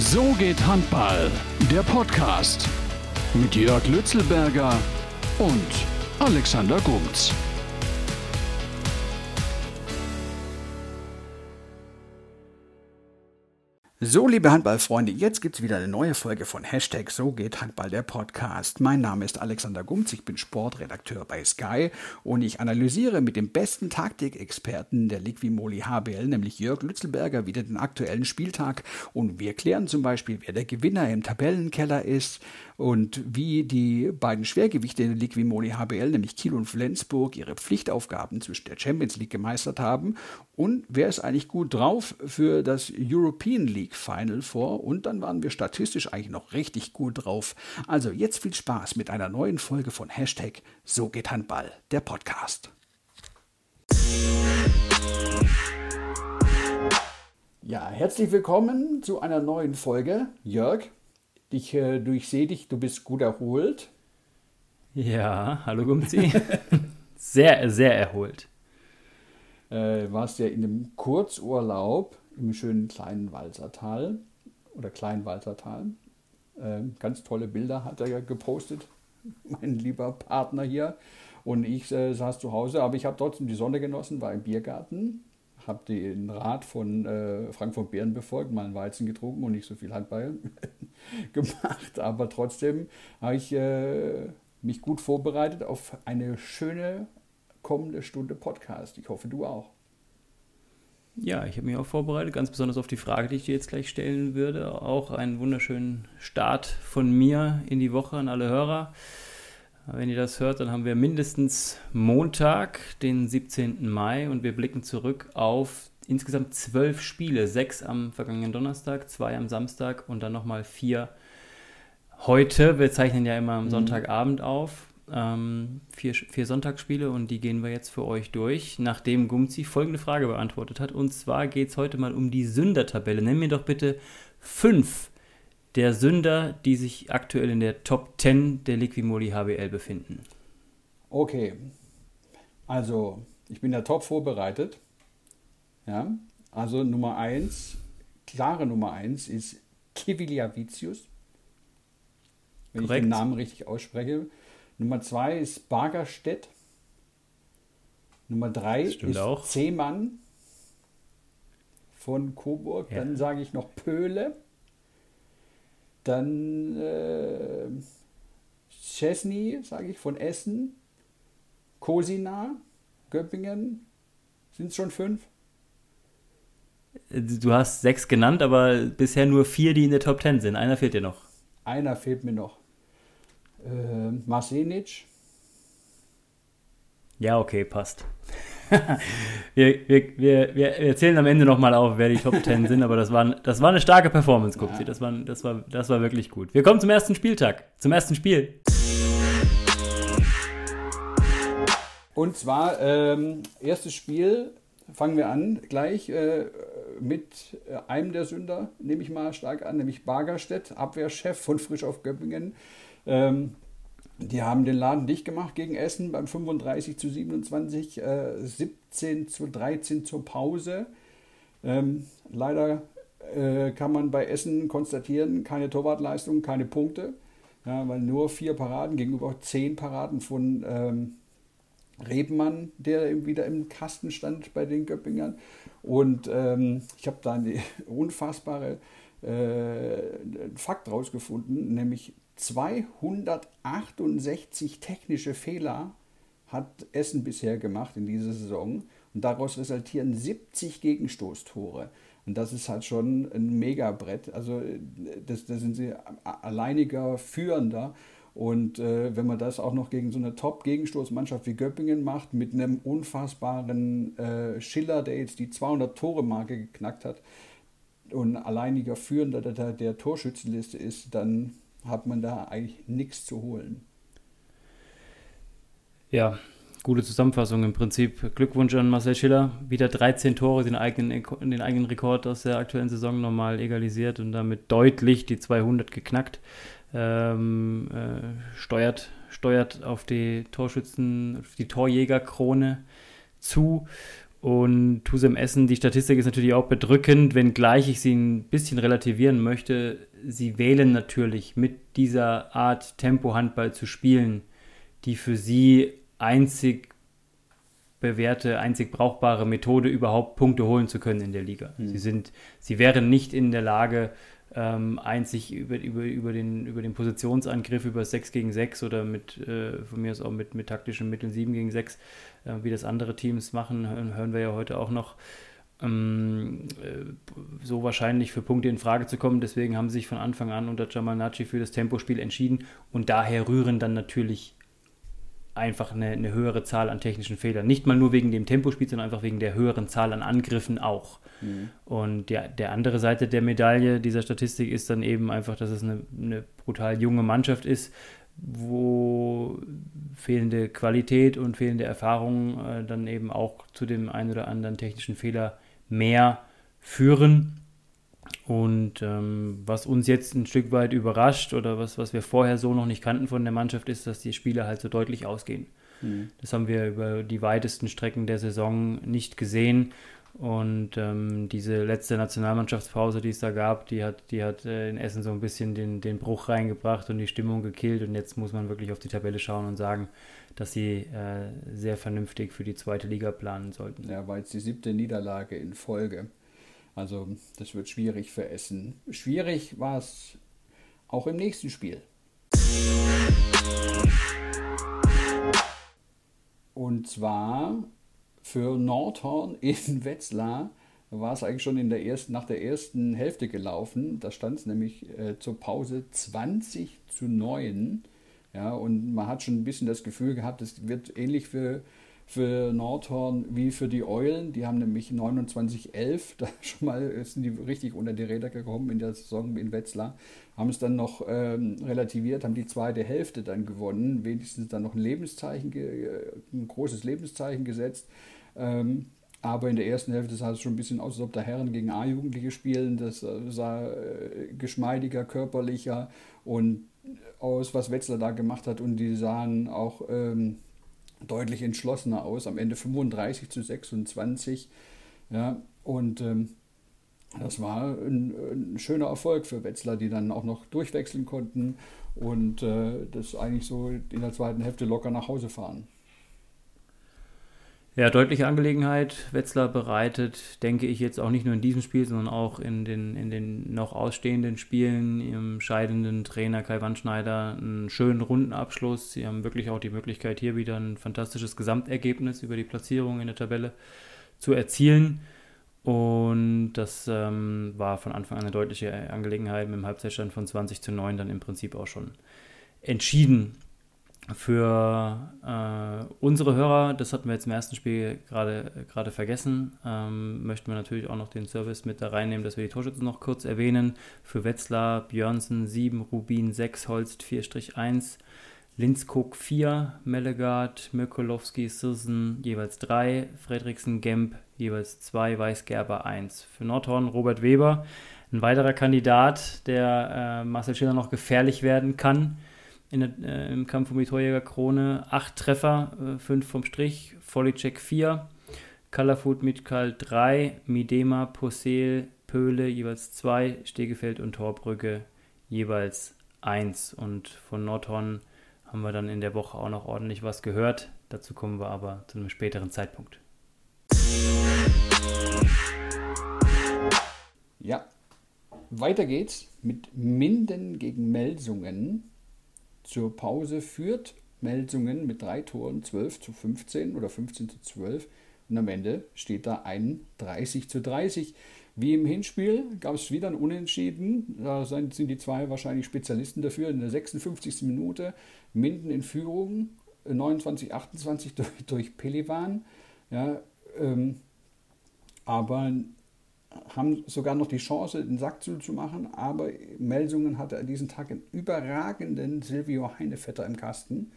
So geht Handball, der Podcast mit Jörg Lützelberger und Alexander Gumz. So, liebe Handballfreunde, jetzt gibt es wieder eine neue Folge von Hashtag So geht Handball der Podcast. Mein Name ist Alexander Gumz, ich bin Sportredakteur bei Sky und ich analysiere mit dem besten Taktikexperten der Liquimoli HBL, nämlich Jörg Lützelberger, wieder den aktuellen Spieltag und wir klären zum Beispiel, wer der Gewinner im Tabellenkeller ist und wie die beiden Schwergewichte in der Liquimoli HBL, nämlich Kiel und Flensburg, ihre Pflichtaufgaben zwischen der Champions League gemeistert haben und wer ist eigentlich gut drauf für das European League Final vor und dann waren wir statistisch eigentlich noch richtig gut drauf. Also jetzt viel Spaß mit einer neuen Folge von Hashtag So geht Handball, der Podcast. Ja, herzlich willkommen zu einer neuen Folge. Jörg, ich äh, durchsehe dich, du bist gut erholt. Ja, hallo Gumzi. sehr, sehr erholt äh, warst ja in einem Kurzurlaub im schönen kleinen Walsertal oder Kleinwalsertal. Äh, ganz tolle Bilder hat er ja gepostet, mein lieber Partner hier. Und ich äh, saß zu Hause, aber ich habe trotzdem die Sonne genossen, war im Biergarten, habe den Rat von äh, Frank von Beeren befolgt, mal einen Weizen getrunken und nicht so viel Handball gemacht. Aber trotzdem habe ich äh, mich gut vorbereitet auf eine schöne kommende Stunde Podcast. Ich hoffe, du auch. Ja, ich habe mich auch vorbereitet, ganz besonders auf die Frage, die ich dir jetzt gleich stellen würde. Auch einen wunderschönen Start von mir in die Woche an alle Hörer. Wenn ihr das hört, dann haben wir mindestens Montag, den 17. Mai, und wir blicken zurück auf insgesamt zwölf Spiele. Sechs am vergangenen Donnerstag, zwei am Samstag und dann nochmal vier heute. Wir zeichnen ja immer am mhm. Sonntagabend auf ähm, vier, vier Sonntagsspiele und die gehen wir jetzt für euch durch, nachdem Gumzi folgende Frage beantwortet hat. Und zwar geht es heute mal um die Sündertabelle. Nenn mir doch bitte fünf der Sünder, die sich aktuell in der Top 10 der Liquimoli HBL befinden. Okay, also ich bin ja top vorbereitet. Ja, also Nummer 1, klare Nummer 1 ist Kiviliavicius. Wenn Korrekt. ich den Namen richtig ausspreche. Nummer zwei ist Bargerstedt. Nummer drei ist auch. Zehmann von Coburg. Ja. Dann sage ich noch Pöhle. Dann äh, Chesney, sage ich, von Essen. Kosina, Göppingen. Sind es schon fünf? Du hast sechs genannt, aber bisher nur vier, die in der Top Ten sind. Einer fehlt dir noch. Einer fehlt mir noch äh, Marsenic. Ja, okay, passt. wir, wir, wir, wir erzählen am Ende nochmal auf, wer die Top 10 sind, aber das war, das war eine starke Performance, guckt ja. Das war, das, war, das war wirklich gut. Wir kommen zum ersten Spieltag, zum ersten Spiel. Und zwar, ähm, erstes Spiel, fangen wir an gleich äh, mit äh, einem der Sünder, nehme ich mal stark an, nämlich Bargerstedt, Abwehrchef von Frisch auf Göppingen. Ähm, die haben den Laden dicht gemacht gegen Essen beim 35 zu 27, äh, 17 zu 13 zur Pause. Ähm, leider äh, kann man bei Essen konstatieren, keine Torwartleistung, keine Punkte, ja, weil nur vier Paraden gegenüber zehn Paraden von ähm, Rebmann, der wieder im Kasten stand bei den Göppingern. Und ähm, ich habe da eine unfassbare äh, Fakt rausgefunden, nämlich 268 technische Fehler hat Essen bisher gemacht in dieser Saison und daraus resultieren 70 Gegenstoßtore. Und das ist halt schon ein Megabrett. Also das, das sind sie alleiniger Führender. Und äh, wenn man das auch noch gegen so eine Top-Gegenstoßmannschaft wie Göppingen macht, mit einem unfassbaren äh, Schiller, der jetzt die 200-Tore-Marke geknackt hat und alleiniger Führender der, der Torschützenliste ist, dann hat man da eigentlich nichts zu holen. Ja, gute Zusammenfassung im Prinzip. Glückwunsch an Marcel Schiller. Wieder 13 Tore, den eigenen, den eigenen Rekord aus der aktuellen Saison nochmal egalisiert und damit deutlich die 200 geknackt. Ähm, äh, steuert, steuert auf die Torschützen, auf die Torjägerkrone zu. Und Tusem Essen, die Statistik ist natürlich auch bedrückend, wenngleich ich sie ein bisschen relativieren möchte. Sie wählen natürlich mit dieser Art Tempo-Handball zu spielen, die für sie einzig bewährte, einzig brauchbare Methode, überhaupt Punkte holen zu können in der Liga. Mhm. Sie, sind, sie wären nicht in der Lage, ähm, einzig über, über, über, den, über den Positionsangriff, über 6 gegen 6 oder mit, äh, von mir aus auch mit, mit taktischen Mitteln 7 gegen 6, äh, wie das andere Teams machen, hören, wir ja heute auch noch, ähm, äh, so wahrscheinlich für Punkte in Frage zu kommen. Deswegen haben sie sich von Anfang an unter Jamal Nachi für das Tempospiel entschieden und daher rühren dann natürlich einfach eine, eine, höhere Zahl an technischen Fehlern. Nicht mal nur wegen dem Tempospiel, sondern einfach wegen der höheren Zahl an Angriffen auch. Mhm. Und der, der andere Seite der Medaille dieser Statistik ist dann eben einfach, dass es eine, eine brutal junge Mannschaft ist, wo fehlende Qualität und fehlende Erfahrung äh, dann eben auch zu dem einen oder anderen technischen Fehler mehr führen. Und ähm, was uns jetzt ein Stück weit überrascht oder was, was wir vorher so noch nicht kannten von der Mannschaft, ist, dass die Spiele halt so deutlich ausgehen. Mhm. Das haben wir über die weitesten Strecken der Saison nicht gesehen. Und ähm, diese letzte Nationalmannschaftspause, die es da gab, die hat, die hat äh, in Essen so ein bisschen den, den Bruch reingebracht und die Stimmung gekillt. Und jetzt muss man wirklich auf die Tabelle schauen und sagen, dass sie äh, sehr vernünftig für die zweite Liga planen sollten. Ja, war jetzt die siebte Niederlage in Folge. Also das wird schwierig für Essen. Schwierig war es auch im nächsten Spiel. Und zwar für Nordhorn in Wetzlar war es eigentlich schon in der ersten, nach der ersten Hälfte gelaufen. Da stand es nämlich äh, zur Pause 20 zu 9. Ja, und man hat schon ein bisschen das Gefühl gehabt, es wird ähnlich für für Nordhorn wie für die Eulen. Die haben nämlich 29-11, da schon mal sind die richtig unter die Räder gekommen in der Saison in Wetzlar. Haben es dann noch ähm, relativiert, haben die zweite Hälfte dann gewonnen, wenigstens dann noch ein Lebenszeichen, ein großes Lebenszeichen gesetzt. Ähm, aber in der ersten Hälfte sah es schon ein bisschen aus, als ob da Herren gegen A-Jugendliche spielen. Das äh, sah äh, geschmeidiger, körperlicher und aus, was Wetzlar da gemacht hat. Und die sahen auch ähm, deutlich entschlossener aus, am Ende 35 zu 26. Ja, und ähm, das war ein, ein, schöner Erfolg für Wetzlar, die dann auch noch durchwechseln konnten und äh, das eigentlich so in der zweiten Hälfte locker nach Hause fahren. Ja, deutliche Angelegenheit. Wetzlar bereitet, denke ich, jetzt auch nicht nur in diesem Spiel, sondern auch in den, in den noch ausstehenden Spielen im scheidenden Trainer Kai Wandschneider einen schönen Rundenabschluss. Sie haben wirklich auch die Möglichkeit, hier wieder ein fantastisches Gesamtergebnis über die Platzierung in der Tabelle zu erzielen. Und das ähm, war von Anfang an eine deutliche Angelegenheit mit dem Halbzeitstand von 20 zu 9 dann im Prinzip auch schon entschieden für äh, unsere Hörer, das hatten wir jetzt im ersten Spiel gerade vergessen, ähm, möchten wir natürlich auch noch den Service mit da reinnehmen, dass wir die Torschützen noch kurz erwähnen. Für Wetzlar, Björnsen 7, Rubin 6, Holst 4-1, Linskog 4, Mellegard, Mirkolowski, Sirsen jeweils 3, Fredriksen, Gemp jeweils 2, Weißgerber 1. Für Nordhorn Robert Weber, ein weiterer Kandidat, der äh, Marcel Schiller noch gefährlich werden kann der, äh, im Kampf um die Torjägerkrone. Acht Treffer, äh, fünf vom Strich, Volleycheck 4, Kalafut Mitkal 3, Midema, Posel, Pöhle jeweils 2, Stegefeld und Torbrücke jeweils 1. Und von Nordhorn haben wir dann in der Woche auch noch ordentlich was gehört. Dazu kommen wir aber zu einem späteren Zeitpunkt. Ja, weiter geht's mit Minden gegen Melsungen zur Pause führt Melsungen mit drei Toren 12 zu 15 oder 15 zu 12 und am Ende steht da ein 30 zu 30. Wie im Hinspiel gab es wieder ein Unentschieden. Da sind die zwei wahrscheinlich Spezialisten dafür. In der 56. Minute Minden in Führung, 29, 28 durch, durch Pelivan. Ja, ähm, aber haben sogar noch die Chance, den Sack zuzumachen, aber Melsungen hatte an diesem Tag einen überragenden Silvio Heinevetter im Kasten.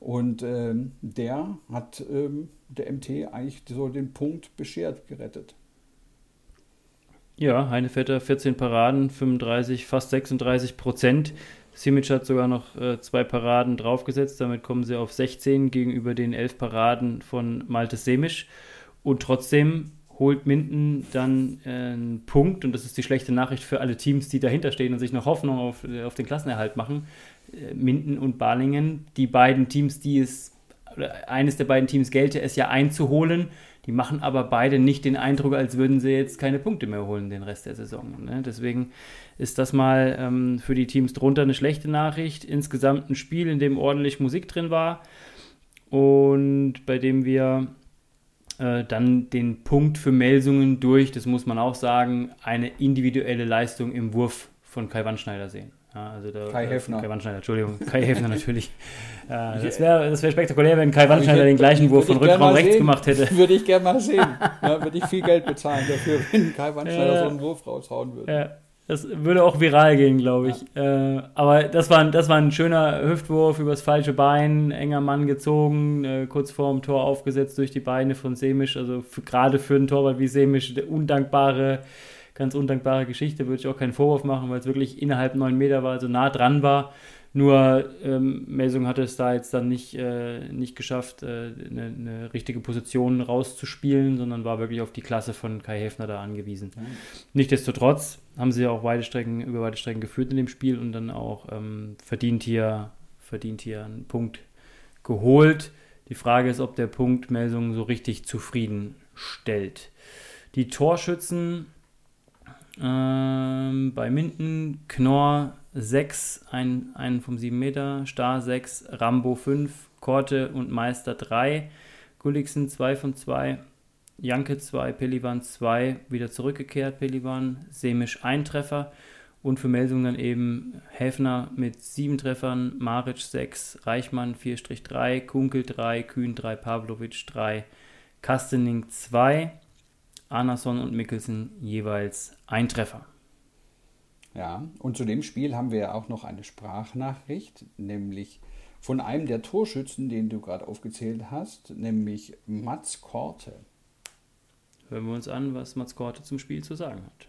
Und ähm, der hat ähm, der MT eigentlich so den Punkt beschert, gerettet. Ja, Heinevetter 14 Paraden, 35, fast 36 Prozent. Simic hat sogar noch äh, zwei Paraden draufgesetzt, damit kommen sie auf 16 gegenüber den 11 Paraden von Malte Semisch. Und trotzdem holt Minden dann äh, einen Punkt, und das ist die schlechte Nachricht für alle Teams, die dahinter stehen und sich noch Hoffnung auf, äh, auf den Klassenerhalt machen. Äh, Minden und Balingen, die beiden Teams, die es, eines der beiden Teams gelte es ja einzuholen, die machen aber beide nicht den Eindruck, als würden sie jetzt keine Punkte mehr holen den Rest der Saison. Ne? Deswegen ist das mal ähm, für die Teams drunter eine schlechte Nachricht. Insgesamt ein Spiel, in dem ordentlich Musik drin war und bei dem wir äh, dann den Punkt für Melsungen durch, das muss man auch sagen, eine individuelle Leistung im Wurf von Kai Wandschneider sehen. Ja, also der, Kai Heffner. Kai Wandschneider, Entschuldigung. Kai Heffner natürlich. Äh, das wäre das wär spektakulär, wenn Kai Wandschneider den gleichen Wurf von Rückraum rechts sehen. gemacht hätte. Würde ich gerne mal sehen. Ja, würde ich viel Geld bezahlen dafür, wenn Kai Wandschneider ja. so einen Wurf raushauen würde. Ja. Das würde auch viral gehen, glaube ich. Ja. Äh, aber das war, das war ein schöner Hüftwurf übers falsche Bein, enger Mann gezogen, äh, kurz vorm Tor aufgesetzt durch die Beine von Semisch. Also gerade für einen Torwart wie Semisch, der undankbare, ganz undankbare Geschichte, würde ich auch keinen Vorwurf machen, weil es wirklich innerhalb neun Meter war, also nah dran war. Nur ähm, Melsung hatte es da jetzt dann nicht, äh, nicht geschafft, äh, eine, eine, richtige Position rauszuspielen, sondern war wirklich auf die Klasse von Kai Häfner da angewiesen. Mhm. Nichtsdestotrotz haben sie ja auch weite Strecken, über weite Strecken geführt in dem Spiel und dann auch ähm, verdient, hier, verdient hier einen Punkt geholt. Die Frage ist, ob der Punkt Melsung so richtig zufrieden stellt. Die Torschützen ähm, bei Minden, Knorr 6, ein, einen vom 7 Meter, Star 6, Rambo 5, Korte und Meister 3, Gulliksen 2 von 2, Janke 2, Pelivan 2, wieder zurückgekehrt, Pelivan, Semisch 1 Treffer und für Melsung dann eben Häfner mit 7 Treffern, Maric 6, Reichmann 4-3, Kunkel 3, Kühn 3, Pavlovic 3, Kastening 2, Arnason und Mikkelsen jeweils ein Treffer. Ja, und zu dem Spiel haben wir ja auch noch eine Sprachnachricht, nämlich von einem der Torschützen, den du gerade aufgezählt hast, nämlich Mats Korte. Hören wir uns an, was Mats Korte zum Spiel zu sagen hat.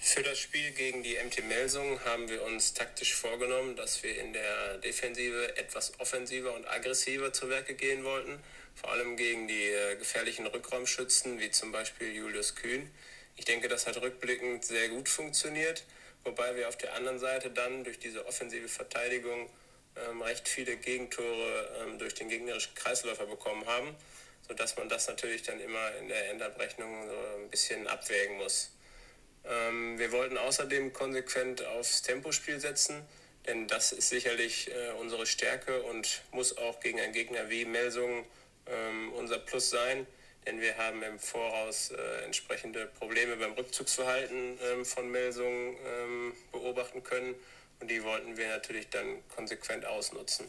Für das Spiel gegen die MT Melsung haben wir uns taktisch vorgenommen, dass wir in der Defensive etwas offensiver und aggressiver zu Werke gehen wollten, vor allem gegen die äh, gefährlichen Rückraumschützen wie zum Beispiel Julius Kühn ich denke, das hat rückblickend sehr gut funktioniert, wobei wir auf der anderen Seite dann durch diese offensive Verteidigung ähm, recht viele Gegentore ähm, durch den gegnerischen Kreisläufer bekommen haben, sodass man das natürlich dann immer in der Endabrechnung so ein bisschen abwägen muss. Ähm, wir wollten außerdem konsequent aufs Tempospiel setzen, denn das ist sicherlich äh, unsere Stärke und muss auch gegen einen Gegner wie Melsungen ähm, unser Plus sein denn wir haben im Voraus äh, entsprechende Probleme beim Rückzugsverhalten ähm, von Melsungen ähm, beobachten können und die wollten wir natürlich dann konsequent ausnutzen.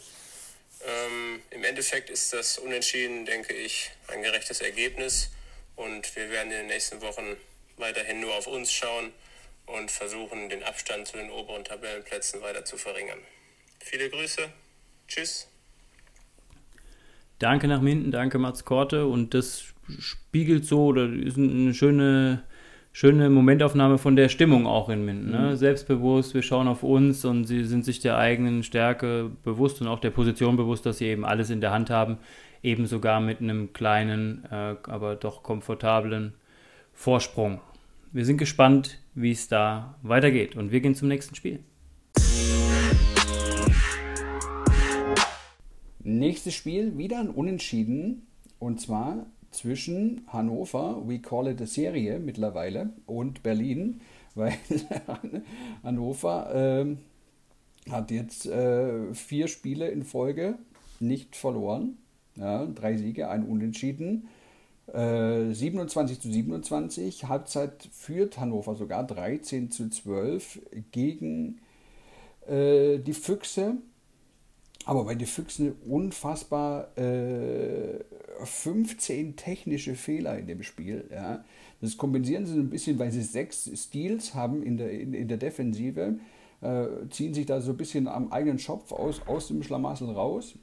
Ähm, Im Endeffekt ist das Unentschieden, denke ich, ein gerechtes Ergebnis und wir werden in den nächsten Wochen weiterhin nur auf uns schauen und versuchen, den Abstand zu den oberen Tabellenplätzen weiter zu verringern. Viele Grüße, tschüss. Danke nach Minden, danke Mats Korte und das spiegelt so oder ist eine schöne, schöne Momentaufnahme von der Stimmung auch in Minden. Ne? Mhm. Selbstbewusst, wir schauen auf uns und sie sind sich der eigenen Stärke bewusst und auch der Position bewusst, dass sie eben alles in der Hand haben, eben sogar mit einem kleinen, äh, aber doch komfortablen Vorsprung. Wir sind gespannt, wie es da weitergeht und wir gehen zum nächsten Spiel. Nächstes Spiel wieder ein Unentschieden und zwar zwischen Hannover, we call it a Serie mittlerweile, und Berlin, weil Hannover äh, hat jetzt äh, vier Spiele in Folge nicht verloren. Ja, drei Siege, ein Unentschieden. Äh, 27 zu 27. Halbzeit führt Hannover sogar 13 zu 12 gegen äh, die Füchse. Aber bei den Füchsen unfassbar äh, 15 technische Fehler in dem Spiel. Ja. Das kompensieren sie ein bisschen, weil sie sechs Steals haben in der, in, in der Defensive, äh, ziehen sich da so ein bisschen am eigenen Schopf aus, aus dem Schlamassel raus.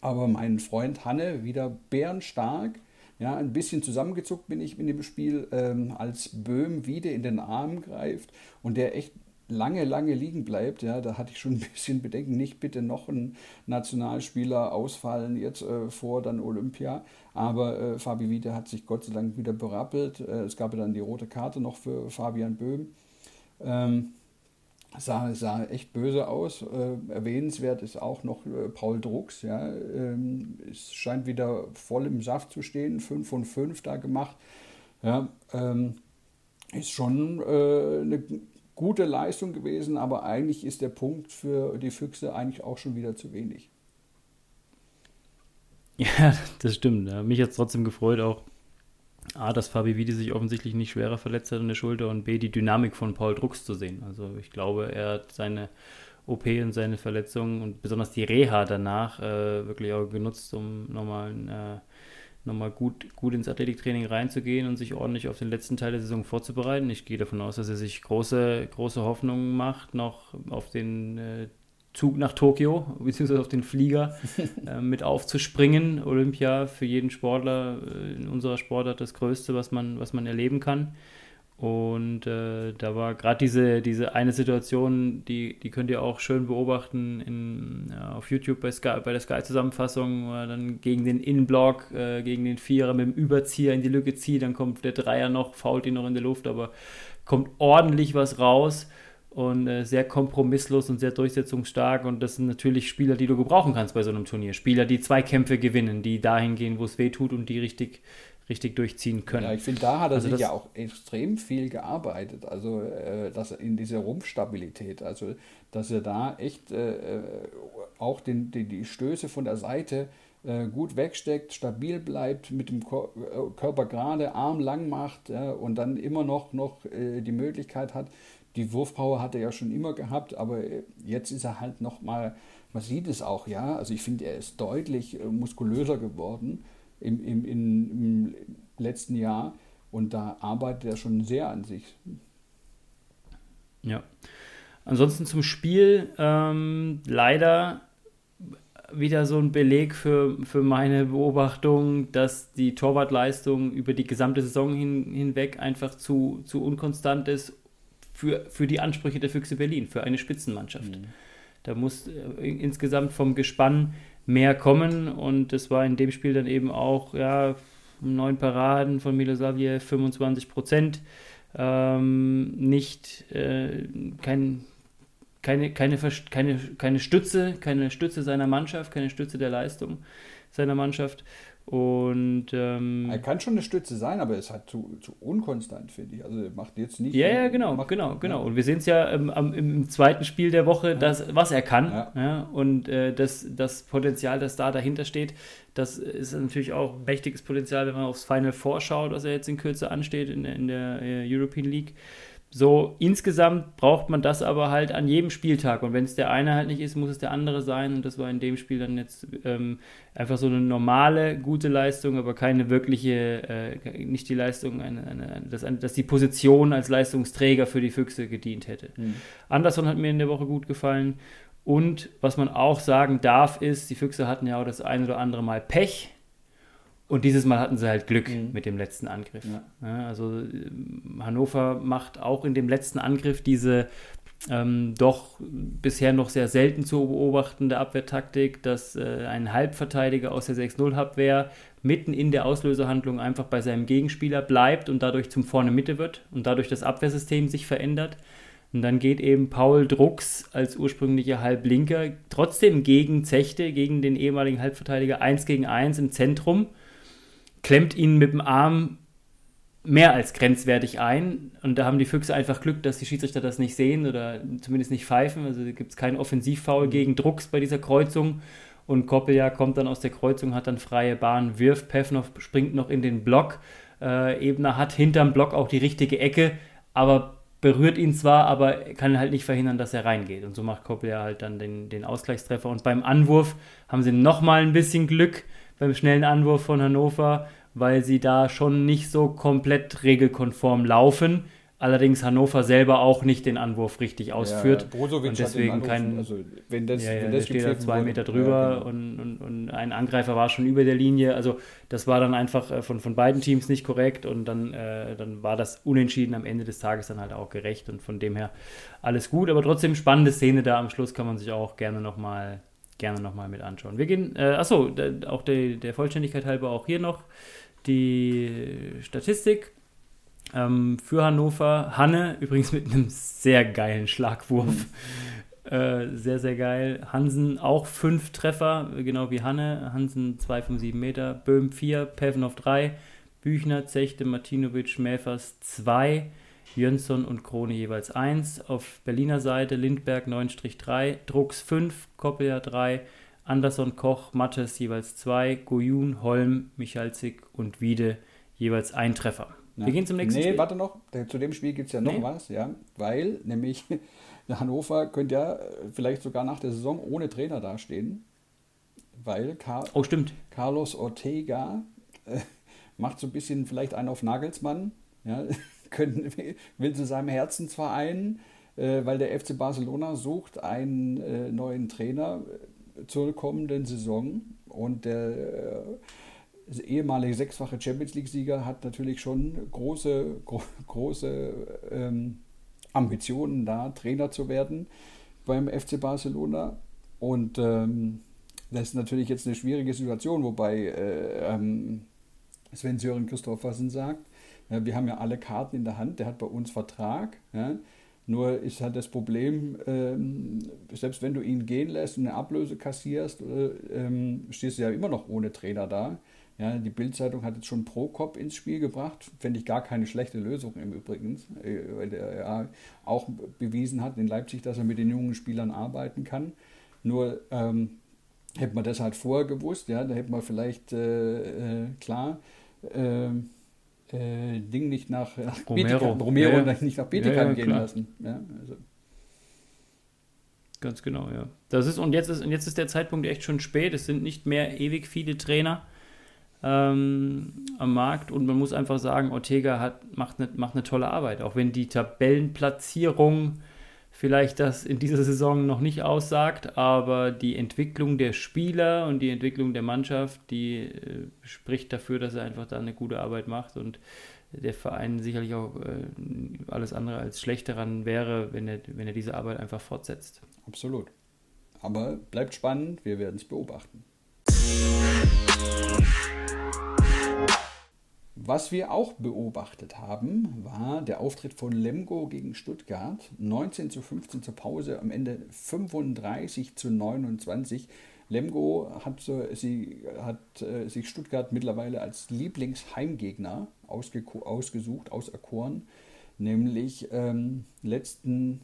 Aber mein Freund Hanne wieder bärenstark. Ja, ein bisschen zusammengezuckt bin ich in dem Spiel, ähm, als Böhm wieder in den Arm greift und der echt lange, lange liegen bleibt, ja, da hatte ich schon ein bisschen Bedenken, nicht bitte noch ein Nationalspieler ausfallen jetzt äh, vor dann Olympia. Aber äh, Fabi Wiede hat sich Gott sei Dank wieder berappelt. Äh, es gab ja dann die rote Karte noch für Fabian Böhm. Ähm, sah, sah echt böse aus. Äh, erwähnenswert ist auch noch äh, Paul Drucks. Ja. Ähm, es scheint wieder voll im Saft zu stehen. 5 von 5 da gemacht. Ja, ähm, ist schon äh, eine gute Leistung gewesen, aber eigentlich ist der Punkt für die Füchse eigentlich auch schon wieder zu wenig. Ja, das stimmt. Mich hat es trotzdem gefreut, auch A, dass Fabi Wiede sich offensichtlich nicht schwerer verletzt hat an der Schulter und B, die Dynamik von Paul Drucks zu sehen. Also ich glaube, er hat seine OP und seine Verletzungen und besonders die Reha danach äh, wirklich auch genutzt, um nochmal äh, nochmal gut, gut ins Athletiktraining reinzugehen und sich ordentlich auf den letzten Teil der Saison vorzubereiten. Ich gehe davon aus, dass er sich große, große Hoffnungen macht, noch auf den äh, Zug nach Tokio, beziehungsweise auf den Flieger äh, mit aufzuspringen. Olympia für jeden Sportler äh, in unserer Sportart das Größte, was man, was man erleben kann. Und äh, da war gerade diese, diese eine Situation, die, die könnt ihr auch schön beobachten in, ja, auf YouTube bei, Sky, bei der Sky-Zusammenfassung, wo er dann gegen den Innenblock, äh, gegen den Vierer mit dem Überzieher in die Lücke zieht, dann kommt der Dreier noch, fault ihn noch in der Luft, aber kommt ordentlich was raus und äh, sehr kompromisslos und sehr durchsetzungsstark. Und das sind natürlich Spieler, die du gebrauchen kannst bei so einem Turnier. Spieler, die zwei Kämpfe gewinnen, die dahin gehen, wo es weh tut und die richtig richtig durchziehen können. Ja, ich finde, da hat er also sich ja auch extrem viel gearbeitet, also äh, dass in dieser Rumpfstabilität, also dass er da echt äh, äh auch den, den, die Stöße von der Seite äh, gut wegsteckt, stabil bleibt, mit dem Ko äh, Körper gerade, Arm lang macht ja, und dann immer noch, noch äh, die Möglichkeit hat, die Wurfpower hat er ja schon immer gehabt, aber jetzt ist er halt noch mal, man sieht es auch, ja, also ich finde, er ist deutlich muskulöser geworden im, im, im letzten Jahr. Und da arbeitet er schon sehr an sich. Ja. Ansonsten zum Spiel ähm, leider wieder so ein Beleg für, für meine Beobachtung, dass die Torwartleistung über die gesamte Saison hin, hinweg einfach zu, zu unkonstant ist für, für die Ansprüche der Füchse Berlin, für eine Spitzenmannschaft. Mhm. Da muss äh, insgesamt vom Gespann mehr kommen. Und es war in dem Spiel dann eben auch, ja, neun Paraden von Milosavljev, 25 Prozent, ähm, nicht, äh, kein, keine, keine, keine, keine Stütze, keine Stütze seiner Mannschaft, keine Stütze der Leistung seiner Mannschaft und ähm, er kann schon eine Stütze sein, aber er ist halt zu, zu unkonstant, finde ich. Also er macht jetzt nicht. Ja, ja, genau, macht, genau, genau. Und wir sehen es ja ähm, am, im zweiten Spiel der Woche, das, was er kann. Ja. ja und äh, das, das Potenzial, das da dahinter steht, das ist natürlich auch mächtiges Potenzial, wenn man aufs Final vorschaut, was er jetzt in Kürze ansteht in, in der äh, European League. So, insgesamt braucht man das aber halt an jedem Spieltag. Und wenn es der eine halt nicht ist, muss es der andere sein. Und das war in dem Spiel dann jetzt ähm, einfach so eine normale, gute Leistung, aber keine wirkliche, äh, nicht die Leistung, eine, eine, dass, dass, die Position als Leistungsträger für die Füchse gedient hätte. Mhm. Anderson hat mir in der Woche gut gefallen. Und was man auch sagen darf, ist, die Füchse hatten ja auch das ein oder andere Mal Pech und dieses Mal hatten sie halt Glück mhm. mit dem letzten Angriff. Ja. Also ähm, Hannover macht auch in dem letzten Angriff diese ähm, doch bisher noch sehr selten zu beobachtende Abwehrtaktik, dass äh, ein Halbverteidiger aus der 6-0-Abwehr mitten in der Auslösehandlung einfach bei seinem Gegenspieler bleibt und dadurch zum Vorne Mitte wird und dadurch das Abwehrsystem sich verändert. Und dann geht eben Paul Drucks als ursprünglicher Halblinker trotzdem gegen Zechte, gegen den ehemaligen Halbverteidiger 1 gegen 1 im Zentrum klemmt ihn mit dem Arm mehr als grenzwertig ein. Und da haben die Füchse einfach Glück, dass die Schiedsrichter das nicht sehen oder zumindest nicht pfeifen. Also gibt es keinen Offensivfoul mhm. gegen Drucks bei dieser Kreuzung. Und Koppelja kommt dann aus der Kreuzung, hat dann freie Bahn, wirft Pevnov, springt noch in den Block. Äh, Ebner hat hinterm Block auch die richtige Ecke, aber berührt ihn zwar, aber kann halt nicht verhindern, dass er reingeht. Und so macht Koppelja halt dann den, den Ausgleichstreffer. Und beim Anwurf haben sie nochmal ein bisschen Glück beim schnellen Anwurf von Hannover, weil sie da schon nicht so komplett regelkonform laufen. allerdings Hannover selber auch nicht den Anwurf richtig ausführt. Ja, Brozovic und deswegen kein. Also, wenn das, ja, ja, wenn das der steht da zwei wurde, Meter drüber ja, genau. und, und, und ein Angreifer war schon über der Linie. Also das war dann einfach äh, von, von beiden Teams nicht korrekt und dann, äh, dann war das Unentschieden am Ende des Tages dann halt auch gerecht und von dem her alles gut. Aber trotzdem spannende Szene da am Schluss kann man sich auch gerne nochmal gerne noch mal mit anschauen. Wir gehen, äh, achso, da, auch der, der Vollständigkeit halber auch hier noch die Statistik. Ähm, für Hannover. Hanne übrigens mit einem sehr geilen Schlagwurf. Äh, sehr, sehr geil. Hansen auch fünf Treffer, genau wie Hanne. Hansen 2 von 7 Meter. Böhm 4, Pevnov 3. Büchner, Zechte, Martinovic, Mäfers 2. Jönsson und Krone jeweils 1. Auf Berliner Seite Lindberg 9-3, Drucks 5, Koppelja 3, Anderson, Koch, Mattes jeweils 2, Goyun, Holm, Michalzig und Wiede jeweils ein Treffer. Ja. Wir gehen zum nächsten nee, Spiel. warte noch. Zu dem Spiel gibt es ja noch Nee. was, ja. Weil nämlich Hannover könnte ja vielleicht sogar nach der Saison ohne Trainer dastehen. Weil Car Oh, stimmt. Carlos Ortega äh, macht so ein bisschen vielleicht einen auf Nagelsmann. Ja, können, will zu seinem Herzensverein, äh, weil der FC Barcelona sucht einen äh, neuen Trainer äh, zur kommenden Saison. Und der ehemalige sechsfache Champions League-Sieger hat natürlich schon große, gro große ähm, Ambitionen, da Trainer zu werden beim FC Barcelona. Und ähm, das ist natürlich jetzt eine schwierige Situation, wobei äh, ähm, Sven Sören Christoffersen sagt, ja, wir haben ja alle Karten in der Hand, der hat bei uns Vertrag. Ja, nur ist halt das Problem, ähm, selbst wenn du ihn gehen lässt und eine Ablöse kassierst, äh, ähm, stehst du ja immer noch ohne Trainer da. Ja, die Bildzeitung hat jetzt schon Prokop ins Spiel gebracht, fände ich gar keine schlechte Lösung im Übrigen, äh, weil der ja auch bewiesen hat in Leipzig, dass er mit den jungen Spielern arbeiten kann. Nur ähm, hätte man das halt vorher gewusst, ja, da hätte man vielleicht äh, äh, klar äh, äh, Ding nicht nach, nach Romero. Romero Ja, ja. nicht nach Bietigheim ja, gehen klar. lassen. Also. Ganz genau, ja. Das ist, und jetzt ist, und jetzt ist der Zeitpunkt echt schon spät. Es sind nicht mehr ewig viele Trainer ähm, am Markt und man muss einfach sagen, Ortega hat, macht, eine, macht eine tolle Arbeit. Auch wenn die Tabellenplatzierung vielleicht das in dieser Saison noch nicht aussagt, aber die Entwicklung der Spieler und die Entwicklung der Mannschaft, die äh, spricht dafür, dass er einfach da eine gute Arbeit macht und der Verein sicherlich auch äh, alles andere als schlecht daran wäre, wenn er, wenn er diese Arbeit einfach fortsetzt. Absolut. Aber bleibt spannend, wir werden es beobachten. Was wir auch beobachtet haben, war der Auftritt von Lemgo gegen Stuttgart. 19 zu 15 zur Pause, am Ende 35 zu 29. Lemgo hat, sie, hat äh, sich Stuttgart mittlerweile als Lieblingsheimgegner ausgesucht, auserkoren. Nämlich ähm, letzten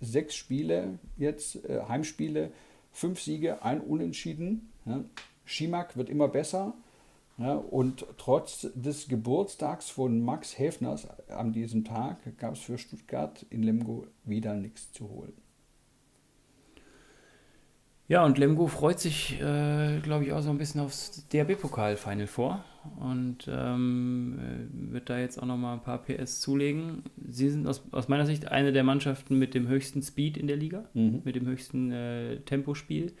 sechs Spiele jetzt, äh, Heimspiele, fünf Siege, ein Unentschieden. Ja. Schimak wird immer besser. Ja, und trotz des Geburtstags von Max Häfners an diesem Tag gab es für Stuttgart in Lemgo wieder nichts zu holen. Ja, und Lemgo freut sich, äh, glaube ich, auch so ein bisschen aufs DRB-Pokal-Final vor und ähm, äh, wird da jetzt auch nochmal ein paar PS zulegen. Sie sind aus, aus meiner Sicht eine der Mannschaften mit dem höchsten Speed in der Liga, Mhm. mit dem höchsten äh, Tempospiel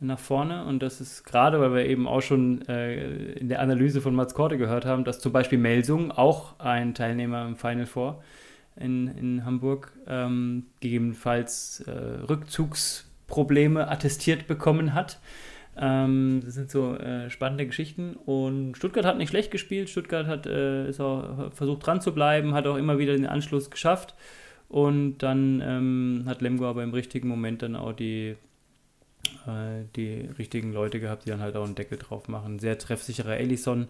nach vorne. Und das ist gerade, weil wir eben auch schon äh, in der Analyse von Mats Korte gehört haben, dass zum Beispiel Melsung, auch ein Teilnehmer im Final Four in, in Hamburg, ähm, gegebenenfalls äh, Rückzugsprobleme attestiert bekommen hat. Ähm, das sind so äh, spannende Geschichten. Und Stuttgart hat nicht schlecht gespielt. Stuttgart hat äh, ist auch versucht dran zu bleiben, hat auch immer wieder den Anschluss geschafft. Und dann ähm, hat Lemgo aber im richtigen Moment dann auch die, äh, die richtigen Leute gehabt, die dann halt auch einen Deckel drauf machen. Sehr treffsicherer Ellison.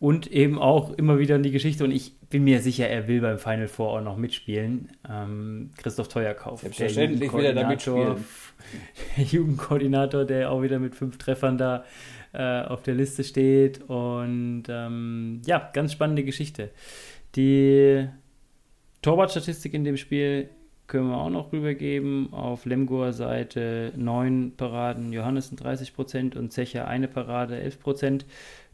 Und eben auch immer wieder die Geschichte, und ich bin mir sicher, er will beim Final Four auch noch mitspielen. Ähm, Christoph Teuerkauf. der Selbstverständlich will er da mitspielen. Der Jugendkoordinator, der auch wieder mit fünf Treffern da äh, auf der Liste steht. Und ähm, ja, ganz spannende Geschichte. Die Torwartstatistik in dem Spiel können wir auch noch rübergeben. Auf Lemgoer Seite 9 Paraden, Johannessen 30% und Zecher eine Parade 11%.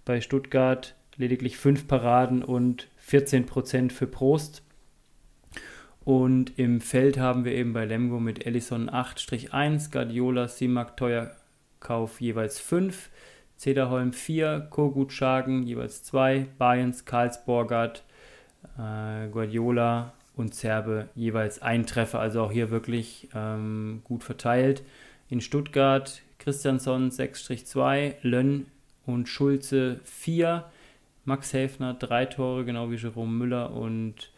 Bei Stuttgart lediglich 5 Paraden und 14% für Prost. Und im Feld haben wir eben bei Lemgo mit Ellison 8-1, Guardiola, Simak, Teuerkauf jeweils 5, Cederholm 4, Kogut Schagen jeweils 2, Bayerns, Karlsborgert, äh, Guardiola und Zerbe jeweils ein Treffer. Also auch hier wirklich ähm, gut verteilt. In Stuttgart Christiansson 6-2, Lönn und Schulze 4, Max Häfner 3 Tore, genau wie Jerome Müller und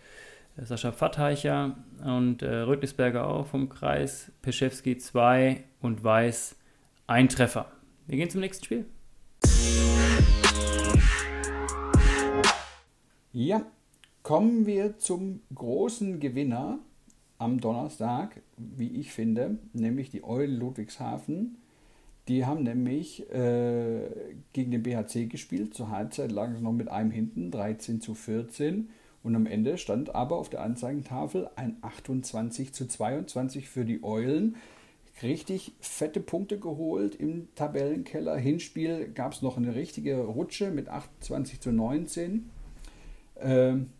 Sascha Pfatteicher und äh, Rötlisberger auch vom Kreis, Peschewski 2 und Weiß ein Treffer. Wir gehen zum nächsten Spiel. Ja, kommen wir zum großen Gewinner am Donnerstag, wie ich finde, nämlich die Eulen Ludwigshafen. Die haben nämlich äh, gegen den BHC gespielt. Zur Halbzeit lagen sie noch mit einem hinten, 13 zu 14. Und am Ende stand aber auf der Anzeigentafel ein 28 zu 22 für die Eulen. Richtig fette Punkte geholt im Tabellenkeller. Hinspiel gab es noch eine richtige Rutsche mit 28 zu 19. Ähm,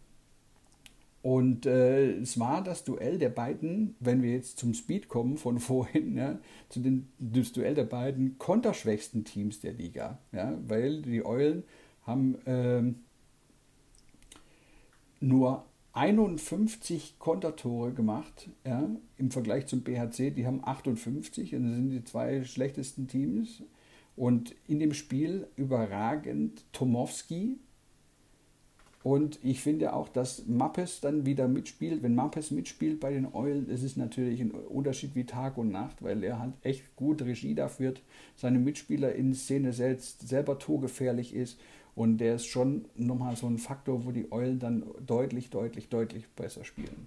und äh, es war das Duell der beiden, wenn wir jetzt zum Speed kommen von vorhin, ja, zu den, das Duell der beiden konterschwächsten Teams der Liga. Ja, weil die Eulen haben ähm, nur 51 Kontertore gemacht ja, im Vergleich zum BHC. Die haben 58 und das sind die zwei schlechtesten Teams. Und in dem Spiel überragend Tomowski. Und ich finde auch, dass Mappes dann wieder mitspielt. Wenn Mappes mitspielt bei den Eulen, ist es natürlich ein Unterschied wie Tag und Nacht, weil er halt echt gut Regie da führt, seine Mitspieler in Szene setzt, selber torgefährlich ist und der ist schon nochmal so ein Faktor, wo die Eulen dann deutlich, deutlich, deutlich besser spielen.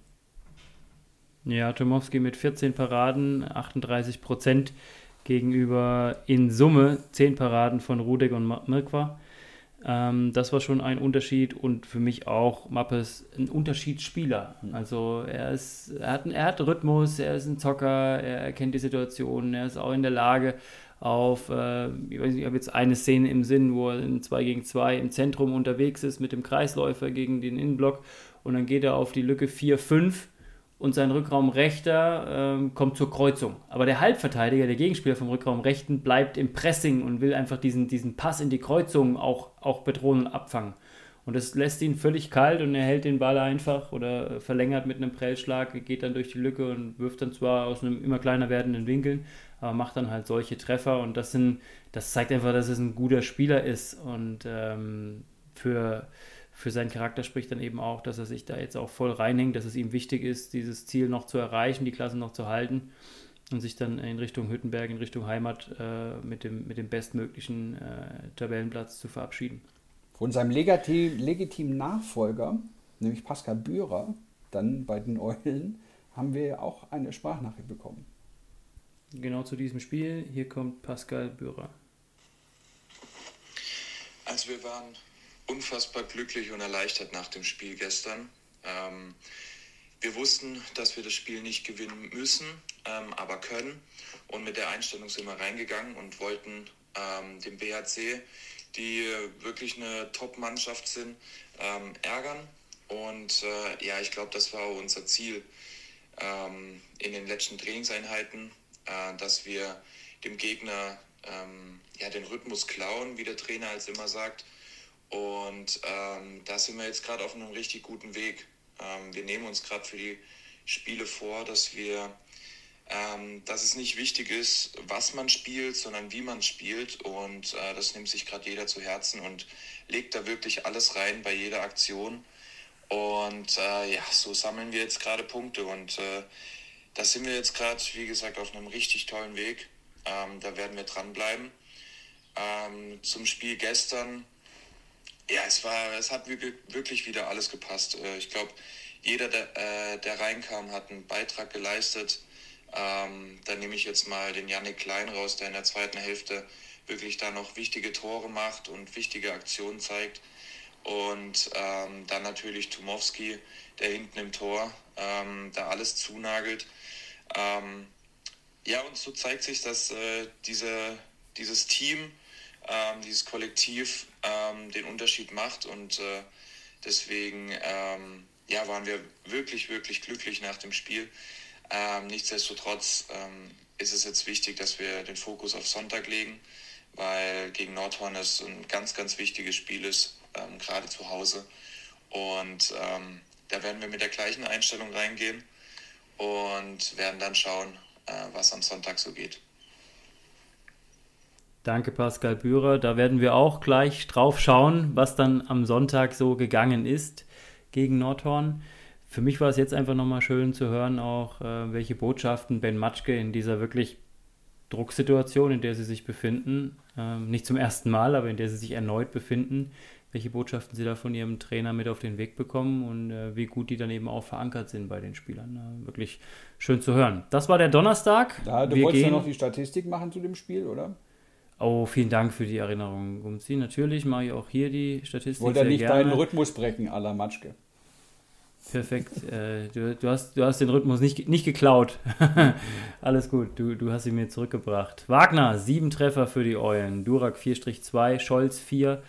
Ja, Tomowski mit 14 Paraden, 38 Prozent gegenüber in Summe 10 Paraden von Rudek und Mirkwa. Ähm, das war schon ein Unterschied und für mich auch Mappes ein Unterschiedsspieler. Hm. Also er ist, er hat, er hat Rhythmus, er ist ein Zocker, er erkennt die Situation, er ist auch in der Lage, auf, äh, ich, weiß nicht, ich habe jetzt eine Szene im Sinn, wo er in 2 gegen 2 im Zentrum unterwegs ist mit dem Kreisläufer gegen den Innenblock und dann geht er auf die Lücke 4-5 und sein Rückraum rechter äh, kommt zur Kreuzung. Aber der Halbverteidiger, der Gegenspieler vom Rückraum rechten, bleibt im Pressing und will einfach diesen, diesen Pass in die Kreuzung auch, auch bedrohen und abfangen. Und das lässt ihn völlig kalt und er hält den Ball einfach oder verlängert mit einem Prellschlag, geht dann durch die Lücke und wirft dann zwar aus einem immer kleiner werdenden Winkel, aber macht dann halt solche Treffer und das sind, das zeigt einfach, dass es ein guter Spieler ist und ähm, für, für seinen Charakter spricht dann eben auch, dass er sich da jetzt auch voll reinhängt, dass es ihm wichtig ist, dieses Ziel noch zu erreichen, die Klasse noch zu halten und sich dann in Richtung Hüttenberg, in Richtung Heimat äh, mit, dem, mit dem bestmöglichen äh, Tabellenplatz zu verabschieden. Von seinem legitim, legitimen Nachfolger, nämlich Pascal Bührer, dann bei den Eulen, haben wir auch eine Sprachnachricht bekommen genau zu diesem Spiel. Hier kommt Pascal Bührer. Also wir waren unfassbar glücklich und erleichtert nach dem Spiel gestern. Ähm, wir wussten, dass wir das Spiel nicht gewinnen müssen, ähm, aber können. Und mit der Einstellung sind wir reingegangen und wollten ähm, den BHC, die wirklich eine Top-Mannschaft sind, ähm, ärgern. Und äh, ja, ich glaube, das war unser Ziel ähm, in den letzten Trainingseinheiten äh, dass wir dem Gegner ähm, ja, den Rhythmus klauen, wie der Trainer als immer sagt. Und ähm, da sind wir jetzt gerade auf einem richtig guten Weg. Ähm, wir nehmen uns gerade für die Spiele vor, dass wir, ähm, dass es nicht wichtig ist, was man spielt, sondern wie man spielt. Und äh, das nimmt sich gerade jeder zu Herzen und legt da wirklich alles rein bei jeder Aktion. Und äh, ja, so sammeln wir jetzt gerade Punkte und äh, da sind wir jetzt gerade, wie gesagt, auf einem richtig tollen Weg. Ähm, da werden wir dranbleiben. Ähm, zum Spiel gestern, ja, es war, es hat wirklich wieder alles gepasst. Äh, ich glaube, jeder, der, äh, der reinkam, hat einen Beitrag geleistet. Ähm, da nehme ich jetzt mal den Yannick Klein raus, der in der zweiten Hälfte wirklich da noch wichtige Tore macht und wichtige Aktionen zeigt. Und ähm, dann natürlich Tumowski, der hinten im Tor ähm, da alles zunagelt. Ähm, ja, und so zeigt sich, dass äh, diese, dieses Team, ähm, dieses Kollektiv ähm, den Unterschied macht und äh, deswegen ähm, ja, waren wir wirklich, wirklich glücklich nach dem Spiel. Ähm, nichtsdestotrotz ähm, ist es jetzt wichtig, dass wir den Fokus auf Sonntag legen, weil gegen Nordhorn es ein ganz, ganz wichtiges Spiel ist, ähm, gerade zu Hause. Und ähm, da werden wir mit der gleichen Einstellung reingehen und werden dann schauen, äh, was am Sonntag so geht. Danke, Pascal Bührer. Da werden wir auch gleich drauf schauen, was dann am Sonntag so gegangen ist gegen Nordhorn. Für mich war es jetzt einfach nochmal schön zu hören, auch äh, welche Botschaften Ben Matschke in dieser wirklich Drucksituation, in der sie sich befinden, äh, nicht zum ersten Mal, aber in der sie sich erneut befinden, welche Botschaften sie da von ihrem Trainer mit auf den Weg bekommen und äh, wie gut die dann eben auch verankert sind bei den Spielern. Wirklich schön zu hören. Das war der Donnerstag. Da, du Wir wolltest ja noch die Statistik machen zu dem Spiel, oder? Oh, vielen Dank für die Erinnerung, Gumzi. Natürlich mache ich auch hier die Statistik Wollte nicht gerne. deinen Rhythmus brechen, à la Matschke. Perfekt. Äh, du, du, hast, du hast den Rhythmus nicht, nicht geklaut. Alles gut, du, du hast ihn mir zurückgebracht. Wagner, sieben Treffer für die Eulen. Durak 4-2, Scholz 4,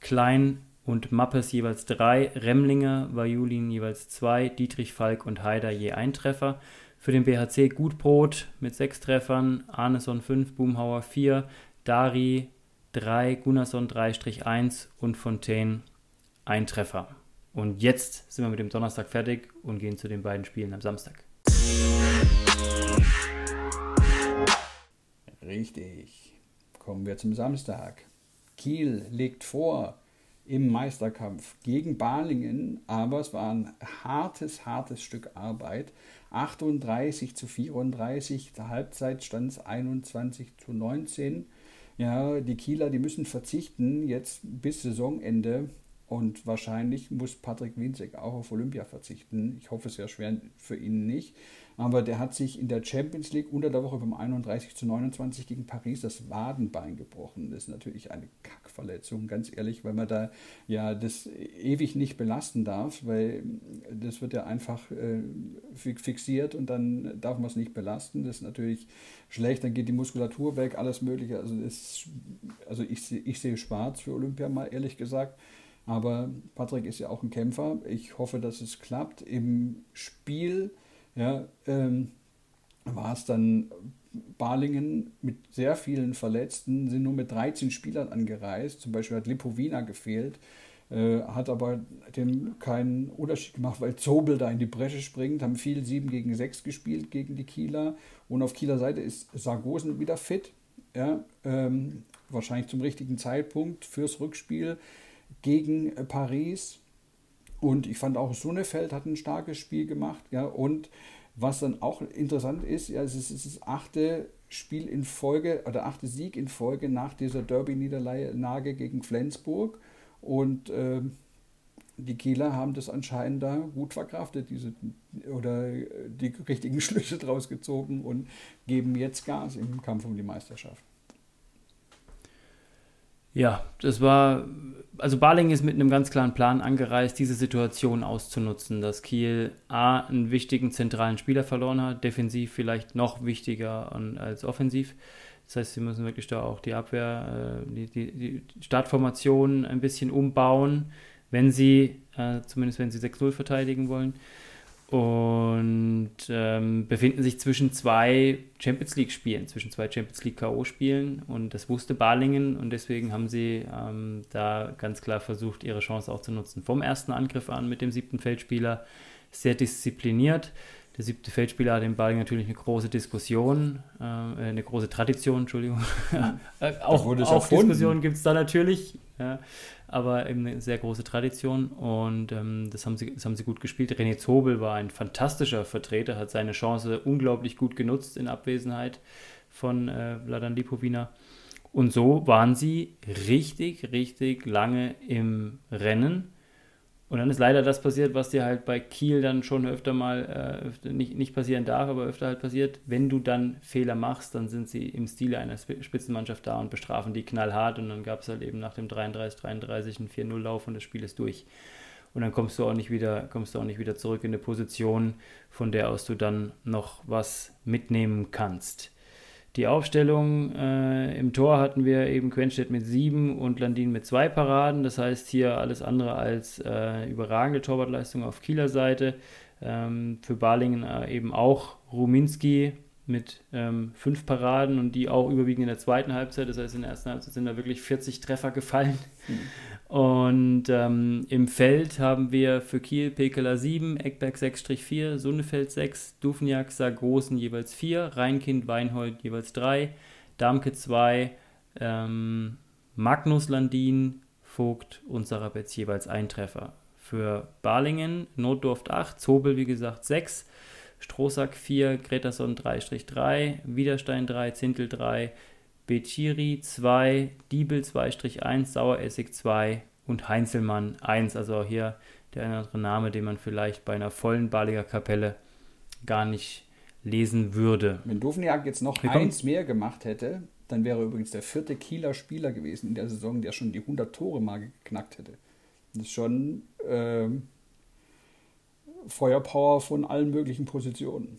Klein und Mappes jeweils 3, Remlinger, Vajulin jeweils 2, Dietrich Falk und Haider je ein Treffer. Für den BHC Gutbrot mit sechs Treffern, Arneson 5, Boomhauer 4, Dari 3, Gunnarsson 3-1 und Fontaine ein Treffer. Und jetzt sind wir mit dem Donnerstag fertig und gehen zu den beiden Spielen am Samstag. Richtig. Kommen wir zum Samstag. Kiel legt vor im Meisterkampf gegen Balingen, aber es war ein hartes, hartes Stück Arbeit. 38 zu 34, der Halbzeit stand es 21 zu 19. Ja, die Kieler, die müssen verzichten jetzt bis Saisonende und wahrscheinlich muss Patrick Winzek auch auf Olympia verzichten. Ich hoffe es ja schwer für ihn nicht. Aber der hat sich in der Champions League unter der Woche beim 31 zu 29 gegen Paris das Wadenbein gebrochen. Das ist natürlich eine Kackverletzung, ganz ehrlich, weil man da ja das ewig nicht belasten darf, weil das wird ja einfach äh, fi- fixiert und dann darf man es nicht belasten. Das ist natürlich schlecht, dann geht die Muskulatur weg, alles Mögliche. Also, das, also ich, ich sehe schwarz für Olympia mal ehrlich gesagt. Aber Patrick ist ja auch ein Kämpfer. Ich hoffe, dass es klappt. Im Spiel ja, ähm, war es dann Balingen mit sehr vielen Verletzten, sind nur mit 13 Spielern angereist. Zum Beispiel hat Lipovina gefehlt, äh, hat aber dem keinen Unterschied gemacht, weil Zobel da in die Bresche springt, haben viel 7 gegen 6 gespielt gegen die Kieler. Und auf Kieler Seite ist Sargosen wieder fit. Ja, ähm, wahrscheinlich zum richtigen Zeitpunkt fürs Rückspiel gegen äh, Paris. Und ich fand auch Sunnefeld hat ein starkes Spiel gemacht. Ja, und was dann auch interessant ist, ja, es ist es ist das achte Spiel in Folge oder achte Sieg in Folge nach dieser Derby-Niederlage gegen Flensburg. Und ähm, die Kieler haben das anscheinend da gut verkraftet, diese oder äh, die richtigen Schlüsse draus gezogen und geben jetzt Gas im Kampf um die Meisterschaft. Ja, das war, also Baling ist mit einem ganz klaren Plan angereist, diese Situation auszunutzen, dass Kiel A, einen wichtigen zentralen Spieler verloren hat, defensiv vielleicht noch wichtiger als offensiv. Das heißt, sie müssen wirklich da auch die Abwehr, äh, die, die, die Startformation ein bisschen umbauen, wenn sie, äh, zumindest wenn sie 6-0 verteidigen wollen. Und ähm, befinden sich zwischen zwei Champions League-Spielen, zwischen zwei Champions League K.O.-Spielen. Und das wusste Balingen und deswegen haben sie ähm, da ganz klar versucht, ihre Chance auch zu nutzen. Vom ersten Angriff an mit dem siebten Feldspieler sehr diszipliniert. Der siebte Feldspieler hat in Balingen natürlich eine große Diskussion, äh, eine große Tradition, Entschuldigung. äh, auch auch. Diskussionen gibt es da natürlich. Ja aber eben eine sehr große Tradition und ähm, das, haben sie, das haben sie gut gespielt. René Zobel war ein fantastischer Vertreter, hat seine Chance unglaublich gut genutzt in Abwesenheit von äh, Vladan Lipovina. Und so waren sie richtig, richtig lange im Rennen. Und dann ist leider das passiert, was dir halt bei Kiel dann schon öfter mal, äh, öfter, nicht, nicht passieren darf, aber öfter halt passiert. Wenn du dann Fehler machst, dann sind sie im Stile einer Sp- Spitzenmannschaft da und bestrafen die knallhart. Und dann gab es halt eben nach dem 33-33 einen 4-0-Lauf und das Spiel ist durch. Und dann kommst du auch nicht wieder, kommst du auch nicht wieder zurück in eine Position, von der aus du dann noch was mitnehmen kannst. Die Aufstellung äh, im Tor hatten wir eben Quenstedt mit sieben und Landin mit zwei Paraden. Das heißt hier alles andere als äh, überragende Torwartleistung auf Kieler Seite. Ähm, für Balingen äh, eben auch Ruminski mit ähm, fünf Paraden und die auch überwiegend in der zweiten Halbzeit. Das heißt, in der ersten Halbzeit sind da wirklich 40 Treffer gefallen. Mhm. Und ähm, im Feld haben wir für Kiel Pekela 7, Eckberg 6-4, Sundefeld 6, Dufniak, Sargosen jeweils 4, Rheinkind, Weinhold jeweils 3, Darmke 2, ähm, Magnus Landin, Vogt und Sarabetz jeweils ein Treffer. Für Balingen Notdorf 8, Zobel wie gesagt 6, Strohsack 4, Gretason 3-3, Widerstein 3, Zintel 3, Beciri 2, Diebel 2-1, Saueressig 2 und Heinzelmann 1. Also hier der andere Name, den man vielleicht bei einer vollen Baliger Kapelle gar nicht lesen würde. Wenn Dovniak jetzt noch eins mehr gemacht hätte, dann wäre übrigens der vierte Kieler Spieler gewesen in der Saison, der schon die 100 Tore mal geknackt hätte. Das ist schon äh, Feuerpower von allen möglichen Positionen.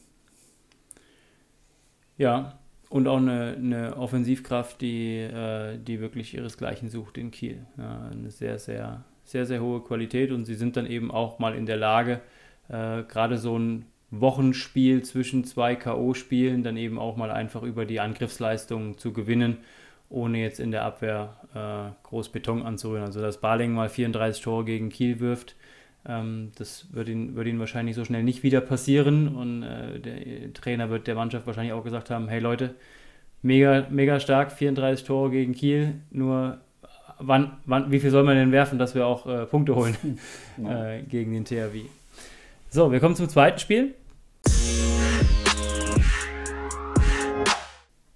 Ja, und auch eine, eine Offensivkraft, die, äh, die wirklich ihresgleichen sucht in Kiel. Ja, eine sehr, sehr, sehr, sehr hohe Qualität und sie sind dann eben auch mal in der Lage, äh, gerade so ein Wochenspiel zwischen zwei K.O.-Spielen dann eben auch mal einfach über die Angriffsleistung zu gewinnen, ohne jetzt in der Abwehr äh, groß Beton anzurühren. Also dass Baling mal 34 Tore gegen Kiel wirft, ähm, das wird ihn, wird ihn wahrscheinlich so schnell nicht wieder passieren und äh, der Trainer wird der Mannschaft wahrscheinlich auch gesagt haben, hey Leute, mega, mega stark, 34 Tore gegen Kiel, nur wann, wann, wie viel soll man denn werfen, dass wir auch äh, Punkte holen äh, gegen den THW. So, wir kommen zum zweiten Spiel.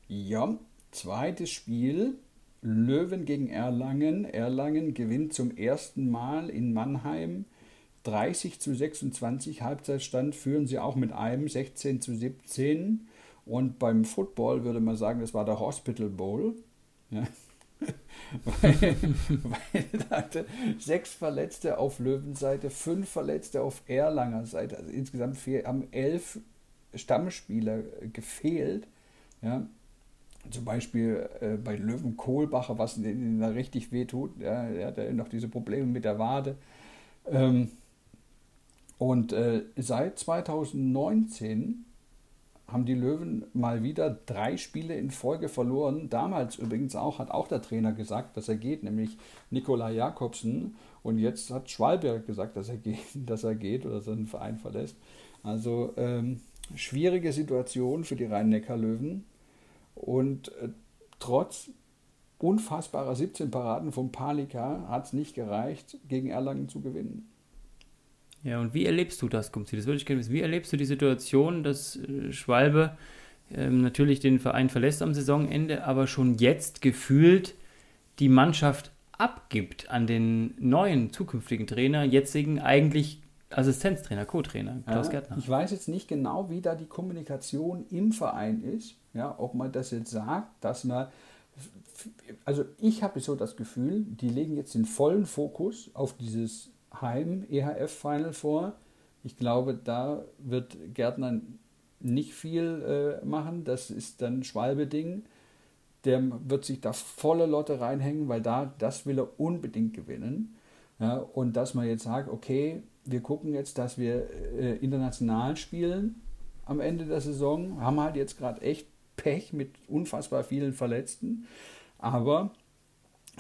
Ja, zweites Spiel. Löwen gegen Erlangen. Erlangen gewinnt zum ersten Mal in Mannheim 30 zu 26 Halbzeitstand führen sie auch mit einem 16 zu 17. Und beim Football würde man sagen, das war der Hospital Bowl. Ja. weil, weil hatte sechs Verletzte auf Löwenseite, fünf Verletzte auf Erlanger Seite. Also insgesamt haben elf Stammspieler gefehlt. Ja. Zum Beispiel äh, bei Löwen Kohlbacher, was da richtig wehtut. Ja, er hat ja noch diese Probleme mit der Wade. Ähm, und äh, seit 2019 haben die Löwen mal wieder drei Spiele in Folge verloren. Damals übrigens auch, hat auch der Trainer gesagt, dass er geht, nämlich Nikola Jakobsen. Und jetzt hat Schwalberg gesagt, dass er geht, dass er geht oder seinen Verein verlässt. Also ähm, schwierige Situation für die Rhein-Neckar-Löwen. Und äh, trotz unfassbarer 17 Paraden vom Palika hat es nicht gereicht, gegen Erlangen zu gewinnen. Ja, und wie erlebst du das, Gumzi? Das würde ich gerne wissen. Wie erlebst du die Situation, dass äh, Schwalbe ähm, natürlich den Verein verlässt am Saisonende, aber schon jetzt gefühlt die Mannschaft abgibt an den neuen zukünftigen Trainer, jetzigen eigentlich Assistenztrainer, Co-Trainer, Klaus ja, Gärtner. Ich weiß jetzt nicht genau, wie da die Kommunikation im Verein ist, ja, ob man das jetzt sagt, dass man also ich habe so das Gefühl, die legen jetzt den vollen Fokus auf dieses Heim-EHF-Final vor. Ich glaube, da wird Gärtner nicht viel äh, machen. Das ist dann Schwalbe-Ding. Der wird sich da volle Lotte reinhängen, weil da das will er unbedingt gewinnen. Ja, und dass man jetzt sagt, okay, wir gucken jetzt, dass wir äh, international spielen am Ende der Saison, haben halt jetzt gerade echt Pech mit unfassbar vielen Verletzten. Aber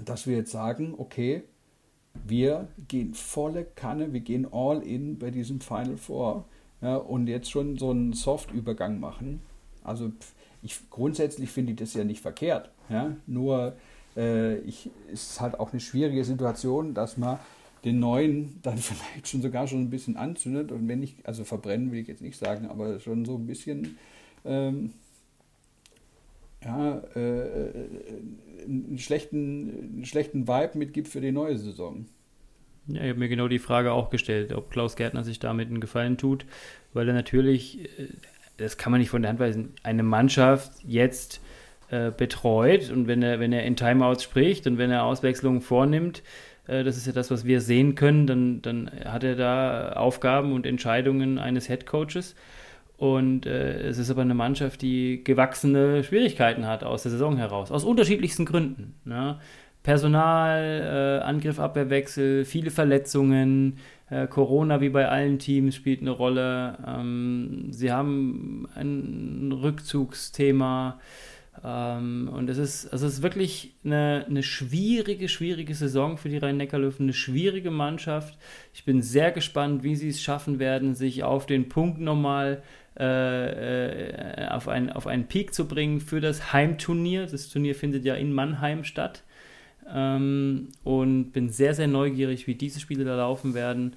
dass wir jetzt sagen, okay, wir gehen volle Kanne, wir gehen all in bei diesem Final Four ja, und jetzt schon so einen Soft-Übergang machen. Also ich, grundsätzlich finde ich das ja nicht verkehrt. Ja? Nur äh, ich, es ist halt auch eine schwierige Situation, dass man den neuen dann vielleicht schon sogar schon ein bisschen anzündet und wenn nicht, also verbrennen will ich jetzt nicht sagen, aber schon so ein bisschen ähm, ja, äh, einen, schlechten, einen schlechten Vibe mitgibt für die neue Saison. Ja, ich habe mir genau die Frage auch gestellt, ob Klaus Gärtner sich damit einen Gefallen tut, weil er natürlich, äh, das kann man nicht von der Hand weisen, eine Mannschaft jetzt äh, betreut und wenn er, wenn er in Timeouts spricht und wenn er Auswechslungen vornimmt, äh, das ist ja das, was wir sehen können, dann, dann hat er da Aufgaben und Entscheidungen eines Headcoaches. Und äh, es ist aber eine Mannschaft, die gewachsene Schwierigkeiten hat aus der Saison heraus, aus unterschiedlichsten Gründen. Ne? Personal, äh, Angriff, Abwehrwechsel, viele Verletzungen, äh, Corona wie bei allen Teams spielt eine Rolle. Ähm, sie haben ein Rückzugsthema. Ähm, und es ist, es ist wirklich eine, eine schwierige, schwierige Saison für die Rhein-Neckar-Löwen, eine schwierige Mannschaft. Ich bin sehr gespannt, wie sie es schaffen werden, sich auf den Punkt nochmal äh, äh, auf, ein, auf einen Peak zu bringen für das Heimturnier. Das Turnier findet ja in Mannheim statt. Ähm, und bin sehr, sehr neugierig, wie diese Spiele da laufen werden.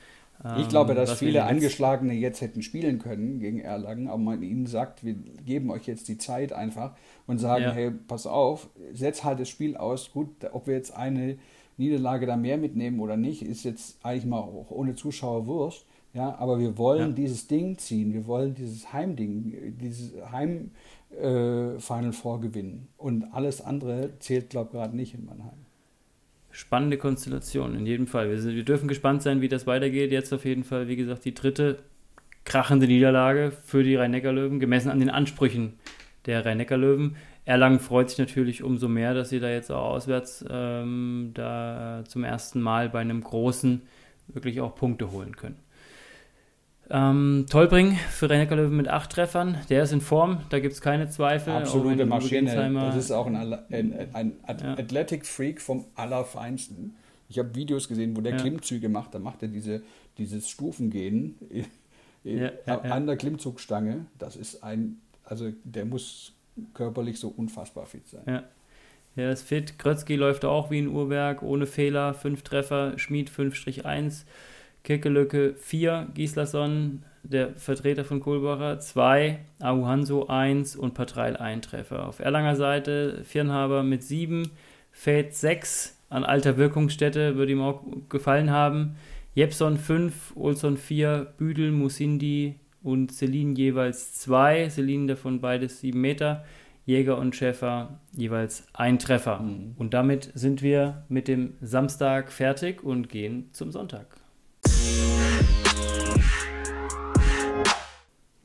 Ich glaube, dass viele Angeschlagene jetzt hätten spielen können gegen Erlangen, aber man ihnen sagt, wir geben euch jetzt die Zeit einfach und sagen, ja. hey, pass auf, setz halt das Spiel aus. Gut, ob wir jetzt eine Niederlage da mehr mitnehmen oder nicht, ist jetzt eigentlich mal auch ohne Zuschauer Wurscht. Ja, aber wir wollen ja. dieses Ding ziehen, wir wollen dieses Heimding, dieses Heim äh, Final Four gewinnen. Und alles andere zählt, glaube ich, gerade nicht in Mannheim spannende Konstellation, in jedem Fall. Wir, sind, wir dürfen gespannt sein, wie das weitergeht. Jetzt auf jeden Fall, wie gesagt, die dritte krachende Niederlage für die Rhein-Neckar-Löwen, gemessen an den Ansprüchen der Rhein-Neckar-Löwen. Erlangen freut sich natürlich umso mehr, dass sie da jetzt auch auswärts ähm, da zum ersten Mal bei einem großen wirklich auch Punkte holen können. Ähm, Tolbring für Rennecker Löwen mit acht Treffern. Der ist in Form, da gibt es keine Zweifel. Absolute Maschine. Das ist auch ein, ein, ein ja. Athletic Freak vom Allerfeinsten. Ich habe Videos gesehen, wo der ja. Klimmzüge macht. Da macht er diese, dieses Stufengehen ja, an der Klimmzugstange. Das ist ein, also der muss körperlich so unfassbar fit sein. Ja. Er ist fit. Krötzky läuft auch wie ein Uhrwerk, ohne Fehler. Fünf Treffer, Schmied 5-1. Kekelöcke 4, Gislason, der Vertreter von Kohlbacher 2, Ahuhanso 1 und Patreil 1 Treffer. Auf Erlanger Seite Firnhaber mit 7, Fate 6 an alter Wirkungsstätte, würde ihm auch gefallen haben. Jepson 5, Olson 4, Büdel, Musindi und Celine jeweils 2. Celine davon beides 7 Meter. Jäger und Schäfer jeweils ein Treffer. Mhm. Und damit sind wir mit dem Samstag fertig und gehen zum Sonntag.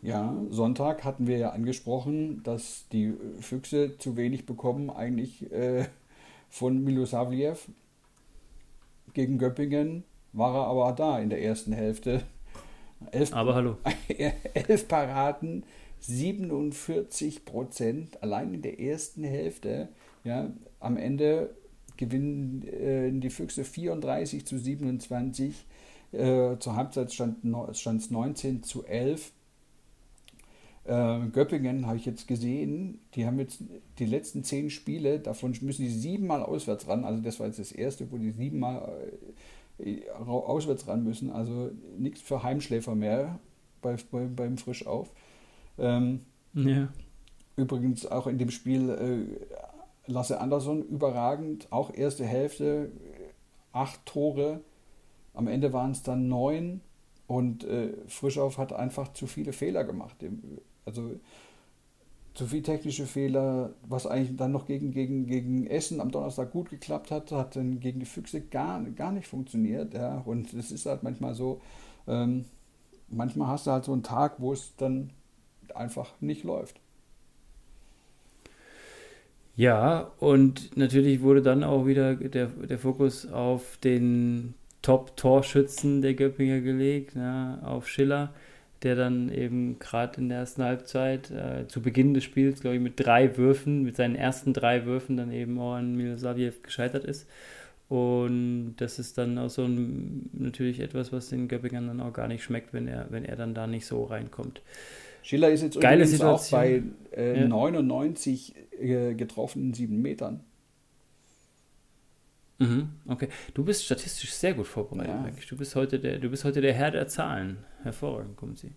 Ja, Sonntag hatten wir ja angesprochen, dass die Füchse zu wenig bekommen, eigentlich äh, von Milosavljev. Gegen Göppingen war er aber da in der ersten Hälfte. Elf, aber hallo. elf Paraden, 47 Prozent, allein in der ersten Hälfte. Ja, am Ende gewinnen äh, die Füchse 34 zu 27. Äh, zur Halbzeit stand es 19 zu 11. Äh, Göppingen habe ich jetzt gesehen, die haben jetzt die letzten zehn Spiele, davon müssen die siebenmal auswärts ran. Also das war jetzt das erste, wo die siebenmal äh, auswärts ran müssen. Also nichts für Heimschläfer mehr bei, bei, beim Frischauf. Ähm, ja. Übrigens auch in dem Spiel äh, Lasse Andersson überragend, auch erste Hälfte, acht Tore am Ende waren es dann neun und äh, Frischauf hat einfach zu viele Fehler gemacht. Also zu viele technische Fehler, was eigentlich dann noch gegen, gegen, gegen Essen am Donnerstag gut geklappt hat, hat dann gegen die Füchse gar, gar nicht funktioniert. Ja. Und es ist halt manchmal so, ähm, manchmal hast du halt so einen Tag, wo es dann einfach nicht läuft. Ja, und natürlich wurde dann auch wieder der, der Fokus auf den Top-Torschützen der Göppinger gelegt, ja, auf Schiller, der dann eben gerade in der ersten Halbzeit äh, zu Beginn des Spiels, glaube ich, mit drei Würfen, mit seinen ersten drei Würfen dann eben auch an Milosavljev gescheitert ist. Und das ist dann auch so ein, natürlich etwas, was den Göppingern dann auch gar nicht schmeckt, wenn er, wenn er dann da nicht so reinkommt. Schiller ist jetzt Geile übrigens auch bei äh, ja. 99 äh, getroffenen sieben Metern. Mhm, okay. Du bist statistisch sehr gut vorbereitet, ja. eigentlich. Du bist heute der, du bist heute der Herr der Zahlen. Hervorragend, kommen Sie.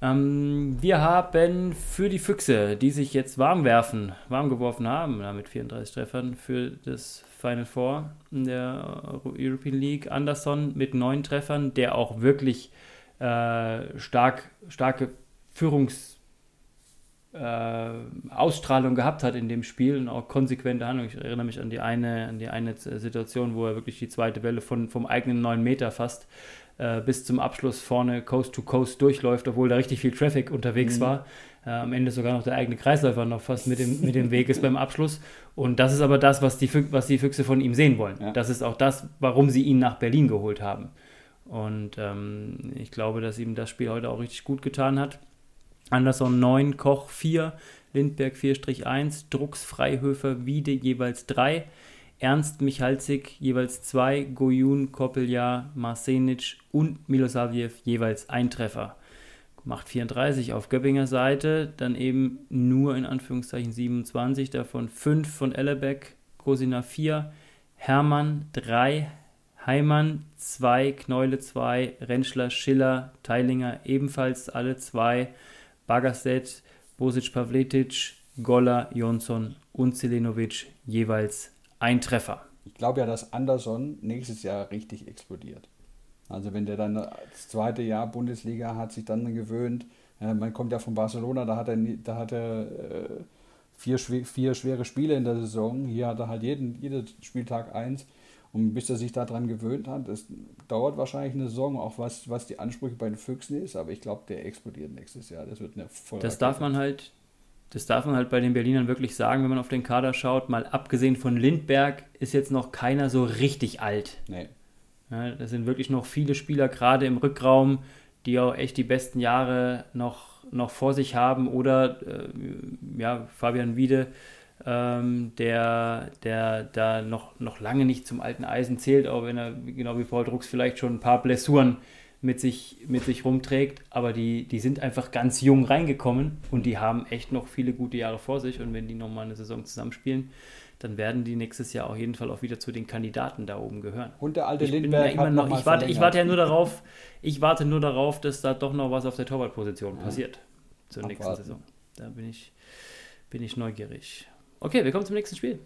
Ähm, wir haben für die Füchse, die sich jetzt warm werfen, warm geworfen haben, mit 34 Treffern für das Final Four in der European League, Anderson mit neun Treffern, der auch wirklich äh, stark, starke Führungs- Ausstrahlung gehabt hat in dem Spiel und auch konsequente Handlung. Ich erinnere mich an die eine, an die eine Situation, wo er wirklich die zweite Welle von, vom eigenen 9 Meter fast äh, bis zum Abschluss vorne Coast to Coast durchläuft, obwohl da richtig viel Traffic unterwegs mhm. war. Äh, am Ende sogar noch der eigene Kreisläufer noch fast mit dem, mit dem Weg ist beim Abschluss. Und das ist aber das, was die, was die Füchse von ihm sehen wollen. Ja. Das ist auch das, warum sie ihn nach Berlin geholt haben. Und ähm, ich glaube, dass ihm das Spiel heute auch richtig gut getan hat. Anderson 9, Koch 4, Lindberg 4-1, Drucks, Freihöfer, Wiede jeweils 3, Ernst Michalzik jeweils 2, Goyun, Koppeljahr, Marsenic und Milosavljev jeweils ein Treffer. Macht 34 auf Göppinger Seite, dann eben nur in Anführungszeichen 27, davon 5 von Ellebeck, Grosina 4, Hermann 3, Heimann 2, Kneule 2, Rentschler, Schiller, Teilinger ebenfalls alle 2, Bagaset, Bosic Pavletic, Goller, Jonsson und Zelenovic jeweils ein Treffer. Ich glaube ja, dass Anderson nächstes Jahr richtig explodiert. Also wenn der dann das zweite Jahr Bundesliga hat sich dann gewöhnt, ja, man kommt ja von Barcelona, da hat er, da hat er äh, vier, vier schwere Spiele in der Saison. Hier hat er halt jeden, jeden Spieltag eins. Und bis er sich daran gewöhnt hat, das dauert wahrscheinlich eine Saison, auch was, was die Ansprüche bei den Füchsen ist, aber ich glaube, der explodiert nächstes Jahr. Das wird eine voll Das darf man halt, das darf man halt bei den Berlinern wirklich sagen, wenn man auf den Kader schaut. Mal abgesehen von Lindberg ist jetzt noch keiner so richtig alt. Nee. Ja, das sind wirklich noch viele Spieler, gerade im Rückraum, die auch echt die besten Jahre noch, noch vor sich haben. Oder äh, ja, Fabian Wiede ähm, der, der da noch, noch lange nicht zum alten Eisen zählt, auch wenn er, genau wie Paul Drucks, vielleicht schon ein paar Blessuren mit sich, mit sich rumträgt. Aber die, die sind einfach ganz jung reingekommen und die haben echt noch viele gute Jahre vor sich. Und wenn die nochmal eine Saison zusammenspielen, dann werden die nächstes Jahr auf jeden Fall auch wieder zu den Kandidaten da oben gehören. Und der alte ich Lindbergh ja noch, noch ich, warte, ich warte ja nur darauf, ich warte nur darauf, dass da doch noch was auf der Torwartposition ja. passiert zur Abwarten. nächsten Saison. Da bin ich, bin ich neugierig. Okay, wir kommen zum nächsten Spiel.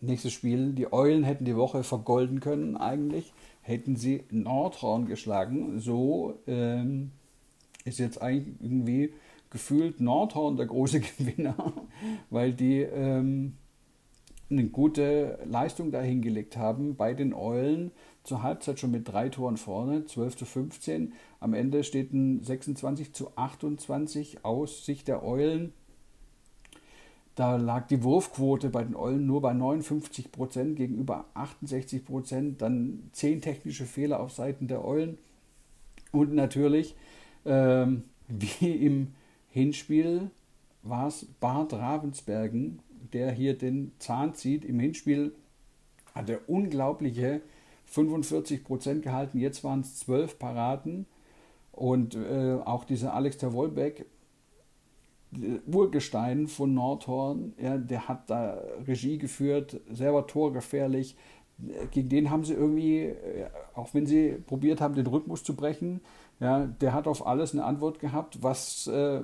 Nächstes Spiel. Die Eulen hätten die Woche vergolden können eigentlich. Hätten sie Nordhorn geschlagen. So ähm, ist jetzt eigentlich irgendwie gefühlt Nordhorn der große Gewinner, weil die ähm, eine gute Leistung dahingelegt haben bei den Eulen zur Halbzeit schon mit drei Toren vorne, 12 zu 15. Am Ende steht ein 26 zu 28 aus Sicht der Eulen. Da lag die Wurfquote bei den Eulen nur bei 59 Prozent gegenüber 68 Prozent. Dann zehn technische Fehler auf Seiten der Eulen. Und natürlich, ähm, wie im Hinspiel, war es Bart Ravensbergen, der hier den Zahn zieht. Im Hinspiel hat er unglaubliche 45 Prozent gehalten, jetzt waren es 12 Paraden. Und äh, auch dieser Alex der Wollbeck, Urgestein von Nordhorn, ja, der hat da Regie geführt, selber torgefährlich. Gegen den haben sie irgendwie, äh, auch wenn sie probiert haben, den Rhythmus zu brechen, ja, der hat auf alles eine Antwort gehabt, was, äh,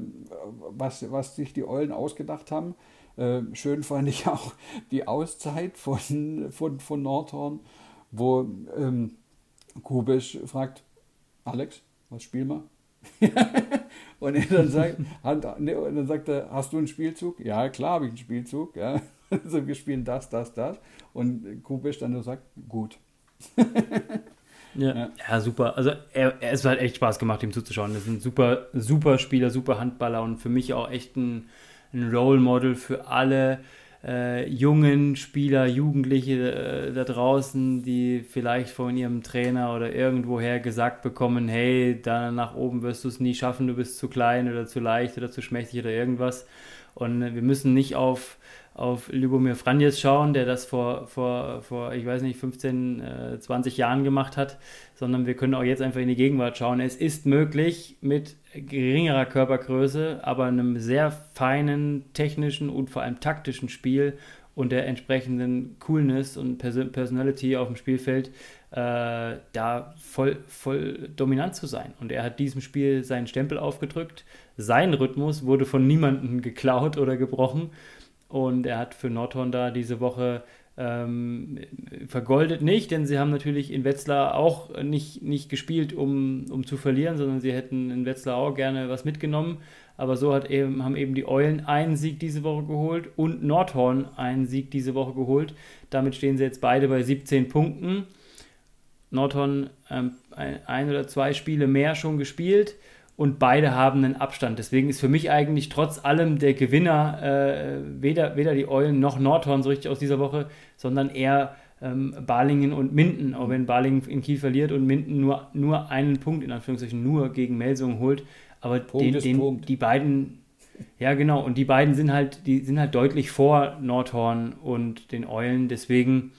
was, was sich die Eulen ausgedacht haben. Äh, schön fand ich auch die Auszeit von, von, von Nordhorn wo ähm, Kubisch fragt, Alex, was spielen wir? und, er dann sagt, ne, und dann sagt er, hast du einen Spielzug? Ja, klar habe ich einen Spielzug. Ja. Also wir spielen das, das, das. Und Kubisch dann nur sagt, gut. ja, ja. ja, super. Also er, er, es hat echt Spaß gemacht, ihm zuzuschauen. Das ist ein super, super Spieler, super Handballer und für mich auch echt ein, ein Role Model für alle äh, jungen Spieler, Jugendliche äh, da draußen, die vielleicht von ihrem Trainer oder irgendwoher gesagt bekommen, hey, da nach oben wirst du es nie schaffen, du bist zu klein oder zu leicht oder zu schmächtig oder irgendwas. Und äh, wir müssen nicht auf auf Lubomir Franjes schauen, der das vor, vor, vor, ich weiß nicht, 15, äh, 20 Jahren gemacht hat, sondern wir können auch jetzt einfach in die Gegenwart schauen. Es ist möglich, mit geringerer Körpergröße, aber einem sehr feinen technischen und vor allem taktischen Spiel und der entsprechenden Coolness und Person Personality auf dem Spielfeld äh, da voll, voll dominant zu sein. Und er hat diesem Spiel seinen Stempel aufgedrückt. Sein Rhythmus wurde von niemandem geklaut oder gebrochen. Und er hat für Nordhorn da diese Woche ähm, vergoldet nicht, denn sie haben natürlich in Wetzlar auch nicht, nicht gespielt, um, um zu verlieren, sondern sie hätten in Wetzlar auch gerne was mitgenommen. Aber so hat eben, haben eben die Eulen einen Sieg diese Woche geholt und Nordhorn einen Sieg diese Woche geholt. Damit stehen sie jetzt beide bei 17 Punkten. Nordhorn ähm, ein oder zwei Spiele mehr schon gespielt und beide haben einen Abstand. Deswegen ist für mich eigentlich trotz allem der Gewinner äh, weder, weder die Eulen noch Nordhorn so richtig aus dieser Woche, sondern eher ähm, Balingen und Minden. Auch wenn Balingen in Kiel verliert und Minden nur, nur einen Punkt, in Anführungszeichen nur gegen Melsungen holt. Aber den, den, die beiden, ja genau, und die beiden sind halt, die sind halt deutlich vor Nordhorn und den Eulen. Deswegen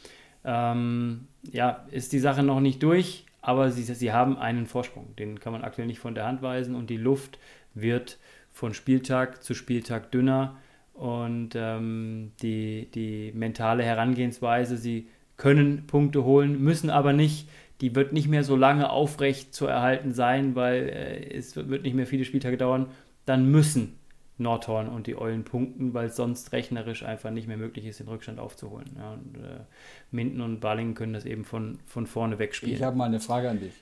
ähm, ja, ist die Sache noch nicht durch aber sie, sie haben einen Vorsprung. Den kann man aktuell nicht von der Hand weisen und die Luft wird von Spieltag zu Spieltag dünner und ähm, die, die mentale Herangehensweise, sie können Punkte holen, müssen aber nicht. Die wird nicht mehr so lange aufrecht zu erhalten sein, weil äh, es wird nicht mehr viele Spieltage dauern. Dann müssen Nordhorn und die Eulen punkten, weil es sonst rechnerisch einfach nicht mehr möglich ist, den Rückstand aufzuholen. Ja, und, äh, Minden und Balingen können das eben von, von vorne wegspielen. Ich habe mal eine Frage an dich.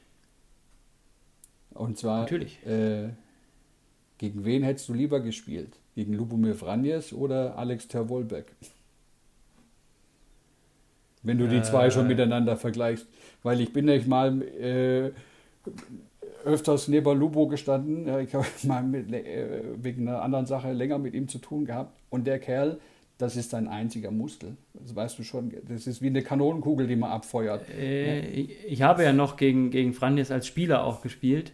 Und zwar, Natürlich. Äh, gegen wen hättest du lieber gespielt? Gegen Lubomir Vranjes oder Alex Terwolbeck? Wenn du die äh, zwei schon miteinander vergleichst. Weil ich bin nicht mal äh, öfters neben Lubo gestanden. Ich habe mal mit, äh, wegen einer anderen Sache länger mit ihm zu tun gehabt. Und der Kerl, das ist ein einziger Muskel. Das weißt du schon. Das ist wie eine Kanonenkugel, die man abfeuert. Äh, ich, ich, habe ja noch gegen, gegen Franjes als Spieler auch gespielt.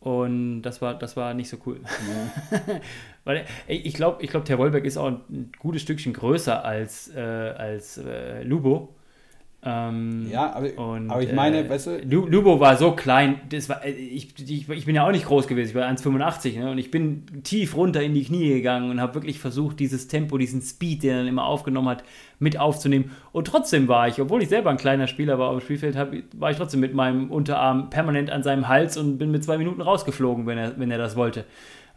Und das war, das war nicht so cool. Ja. Weil ich glaube, ich glaub, Herr Wolberg ist auch ein gutes Stückchen größer als, äh, als äh, Lubo. Ähm, ja, aber, und, aber ich meine, äh, weißt du. Lubo war so klein, das war, äh, ich, ich, ich bin ja auch nicht groß gewesen, ich war 1,85 ne, und ich bin tief runter in die Knie gegangen und habe wirklich versucht, dieses Tempo, diesen Speed, den er dann immer aufgenommen hat, mit aufzunehmen. Und trotzdem war ich, obwohl ich selber ein kleiner Spieler war auf dem Spielfeld, hab, war ich trotzdem mit meinem Unterarm permanent an seinem Hals und bin mit zwei Minuten rausgeflogen, wenn er, wenn er das wollte.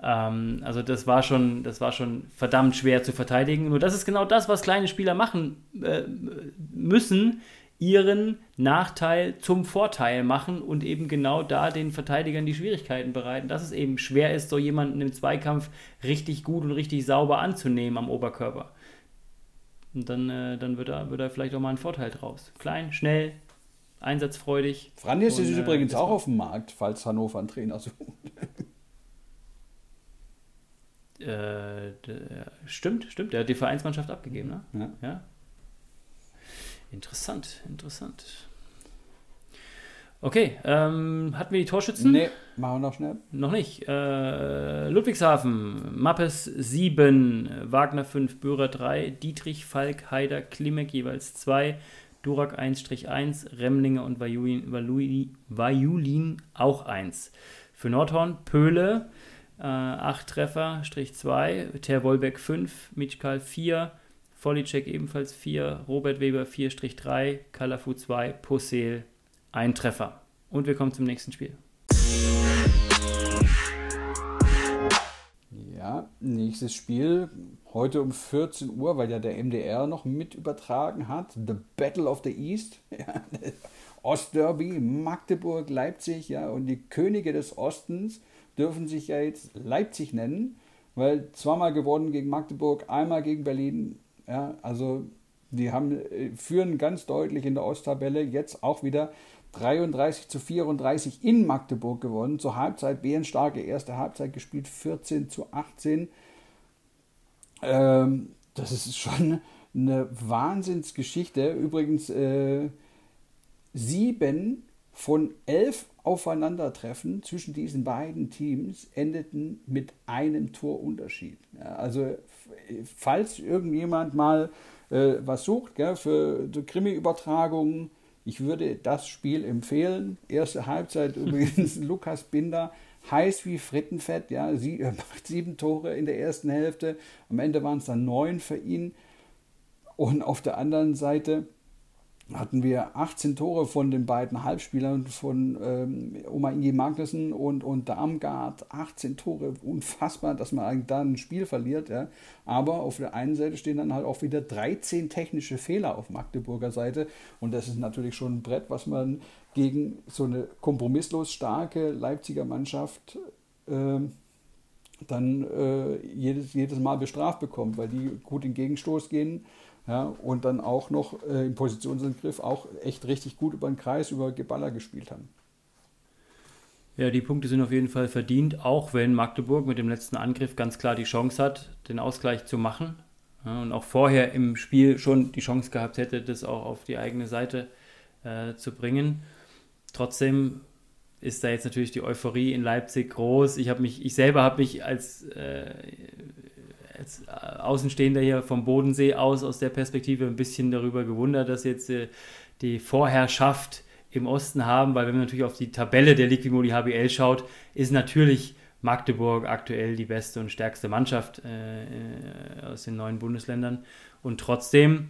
Ähm, also das war schon, das war schon verdammt schwer zu verteidigen. Nur das ist genau das, was kleine Spieler machen äh, müssen, ihren Nachteil zum Vorteil machen und eben genau da den Verteidigern die Schwierigkeiten bereiten, dass es eben schwer ist, so jemanden im Zweikampf richtig gut und richtig sauber anzunehmen am Oberkörper. Und dann, äh, dann wird, da, wird da vielleicht auch mal ein Vorteil draus. Klein, schnell, einsatzfreudig. Franjes ist äh, übrigens auch auf dem Markt, falls Hannover einen Trainer sucht. Äh, stimmt, stimmt. Der hat die Vereinsmannschaft abgegeben, ne? Ja. ja. Interessant, interessant. Okay, ähm, hatten wir die Torschützen? Nee, machen wir noch schnell. Noch nicht. Äh, Ludwigshafen, Mappes 7, Wagner 5, Böhrer 3, Dietrich, Falk, Haider, Klimek jeweils 2, Durak 1-1, Remlinger und Vajulin, Vajulin auch 1. Für Nordhorn, Pöhle, äh, 8 Treffer, Strich 2, Ter Wolbeck 5, Mitschkal 4, Volicek ebenfalls 4, Robert Weber 4-3, Kalafu 2, Posel ein Treffer. Und wir kommen zum nächsten Spiel. Ja, nächstes Spiel heute um 14 Uhr, weil ja der MDR noch mit übertragen hat. The Battle of the East. Ostderby, Magdeburg, Leipzig, ja, und die Könige des Ostens dürfen sich ja jetzt Leipzig nennen, weil zweimal gewonnen gegen Magdeburg, einmal gegen Berlin, ja, also die haben, äh, führen ganz deutlich in der Osttabelle jetzt auch wieder 33 zu 34 in Magdeburg gewonnen. Zur Halbzeit bärenstarke erste Halbzeit gespielt, 14 zu 18. Ähm, das ist schon eine Wahnsinnsgeschichte. Übrigens, äh, sieben von elf Aufeinandertreffen zwischen diesen beiden Teams endeten mit einem Torunterschied. Ja, also falls irgendjemand mal äh, was sucht gell, für Krimi-Übertragungen, ich würde das Spiel empfehlen. Erste Halbzeit übrigens Lukas Binder, heiß wie Frittenfett. Ja, sie er macht sieben Tore in der ersten Hälfte. Am Ende waren es dann neun für ihn. Und auf der anderen Seite hatten wir 18 Tore von den beiden Halbspielern von ähm, Oma Ingi Magnussen und, und Darmgard. 18 Tore, unfassbar, dass man da ein Spiel verliert. Ja. Aber auf der einen Seite stehen dann halt auch wieder 13 technische Fehler auf Magdeburger Seite. Und das ist natürlich schon ein Brett, was man gegen so eine kompromisslos starke Leipziger Mannschaft äh, dann äh, jedes, jedes Mal bestraft bekommt, weil die gut in Gegenstoß gehen ja, und dann auch noch äh, im Positionsangriff auch echt richtig gut über den Kreis, über Geballer gespielt haben. Ja, die Punkte sind auf jeden Fall verdient, auch wenn Magdeburg mit dem letzten Angriff ganz klar die Chance hat, den Ausgleich zu machen. Ja, und auch vorher im Spiel schon die Chance gehabt hätte, das auch auf die eigene Seite äh, zu bringen. Trotzdem ist da jetzt natürlich die Euphorie in Leipzig groß. Ich mich, ich selber habe mich als äh, als äh, Außenstehender hier vom Bodensee aus, aus der Perspektive, ein bisschen darüber gewundert, dass jetzt äh, die Vorherrschaft im Osten haben, weil wenn man natürlich auf die Tabelle der Liquimoli HBL schaut, ist natürlich Magdeburg aktuell die beste und stärkste Mannschaft äh, äh, aus den neuen Bundesländern. Und trotzdem,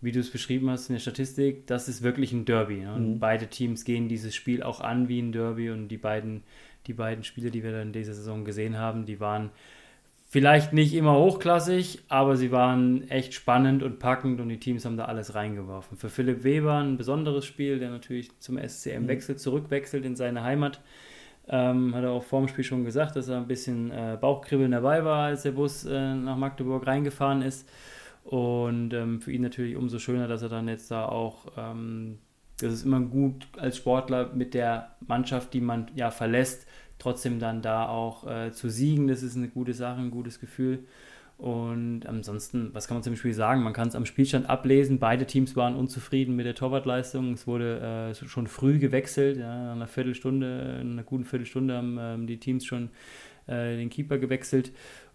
wie du es beschrieben hast in der Statistik, das ist wirklich ein Derby. Ne? Und mhm. beide Teams gehen dieses Spiel auch an wie ein Derby. Und die beiden, die beiden Spiele, die wir dann in dieser Saison gesehen haben, die waren Vielleicht nicht immer hochklassig, aber sie waren echt spannend und packend und die Teams haben da alles reingeworfen. Für Philipp Weber ein besonderes Spiel, der natürlich zum SCM mhm. wechselt, zurückwechselt in seine Heimat. Ähm, hat er auch vor dem Spiel schon gesagt, dass er ein bisschen äh, Bauchkribbeln dabei war, als der Bus äh, nach Magdeburg reingefahren ist. Und ähm, für ihn natürlich umso schöner, dass er dann jetzt da auch, ähm, das ist immer gut als Sportler mit der Mannschaft, die man ja verlässt, trotzdem dann da auch äh, zu siegen, das ist eine gute Sache, ein gutes Gefühl. Und ansonsten, was kann man zum Spiel sagen? Man kann es am Spielstand ablesen. Beide Teams waren unzufrieden mit der Torwartleistung. Es wurde äh, schon früh gewechselt. Ja, nach einer Viertelstunde, einer guten Viertelstunde haben ähm, die Teams schon äh, den Keeper gewechselt.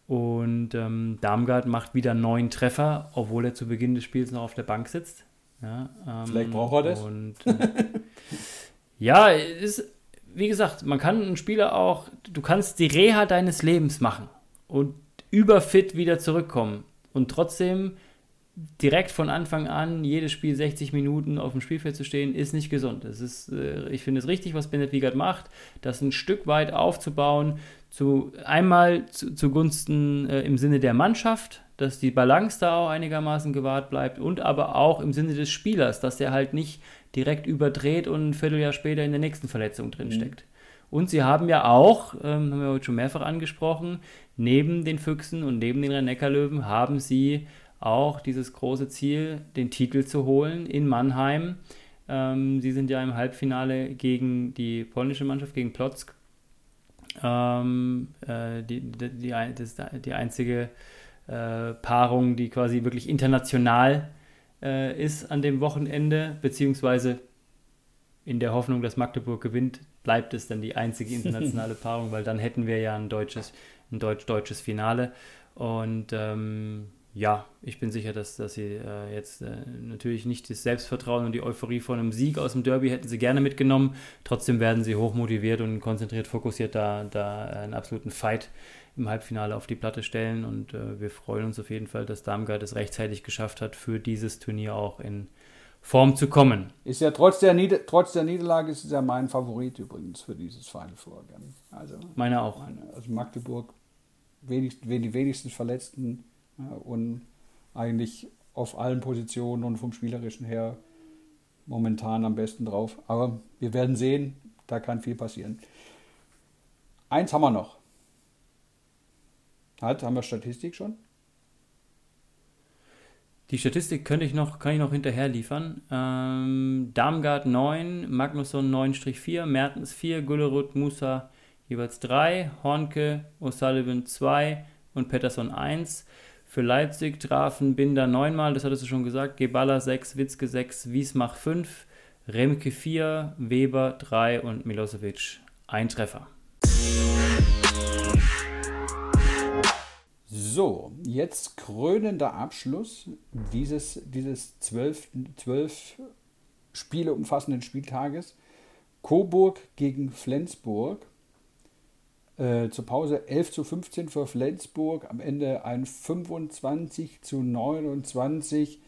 Und ähm, Darmgard macht wieder neun Treffer, obwohl er zu Beginn des Spiels noch auf der Bank sitzt. Ja, ähm, Vielleicht braucht er das. Und, äh, ja, ist wie gesagt, man kann einen Spieler auch, du kannst die Reha deines Lebens machen und überfit wieder zurückkommen und trotzdem direkt von Anfang an jedes Spiel 60 Minuten auf dem Spielfeld zu stehen, ist nicht gesund. Es ist, äh, ich finde es richtig, was Bennett Wiegert macht, das ein Stück weit aufzubauen, zu, einmal zu, zugunsten äh, im Sinne der Mannschaft, dass die Balance da auch einigermaßen gewahrt bleibt und aber auch im Sinne des Spielers, dass der halt nicht direkt überdreht und ein Vierteljahr später in der nächsten Verletzung drinsteckt. Mhm. Und sie haben ja auch, ähm, haben wir heute schon mehrfach angesprochen, neben den Füchsen und neben den Rhein-Neckar-Löwen haben sie auch dieses große Ziel, den Titel zu holen in Mannheim. Ähm, sie sind ja im Halbfinale gegen die polnische Mannschaft, gegen Plotzk. Ähm, äh, die, die, die, das, die einzige äh, Paarung, die quasi wirklich international äh, ist an dem Wochenende, beziehungsweise in der Hoffnung, dass Magdeburg gewinnt, bleibt es dann die einzige internationale Paarung, weil dann hätten wir ja ein deutsches, ein deutsch-deutsches Finale. Und ähm, ja, ich bin sicher, dass, dass sie äh, jetzt äh, natürlich nicht das Selbstvertrauen und die Euphorie von einem Sieg aus dem Derby hätten sie gerne mitgenommen. Trotzdem werden sie hochmotiviert und konzentriert, fokussiert da, da einen absoluten Fight im Halbfinale auf die Platte stellen. Und äh, wir freuen uns auf jeden Fall, dass Darmgard es rechtzeitig geschafft hat, für dieses Turnier auch in Form zu kommen. Ist ja trotz der, Nieder trotz der Niederlage ist es ja mein Favorit übrigens für dieses Final Four. Also, meine auch. Also Magdeburg, wenigst, die wenigsten Verletzten ja, und eigentlich auf allen Positionen und vom Spielerischen her momentan am besten drauf. Aber wir werden sehen, da kann viel passieren. Eins haben wir noch. Halt, haben wir Statistik schon? Die Statistik könnte ich noch, kann ich noch hinterher liefern. Ähm, Darmgard 9, Magnusson 9-4, Mertens 4, Gullerud, Musa jeweils 3, Hornke, O'Sullivan 2 und Pettersson 1. Für Leipzig trafen Binder 9 mal, das hattest du schon gesagt, Geballa 6, Witzke 6, Wiesmach 5, Remke 4, Weber 3 und Milosevic ein Treffer. So, jetzt krönender Abschluss dieses, dieses zwölf, zwölf Spiele umfassenden Spieltages. Coburg gegen Flensburg. Äh, zur Pause 11 zu 15 für Flensburg. Am Ende ein 25 zu 29.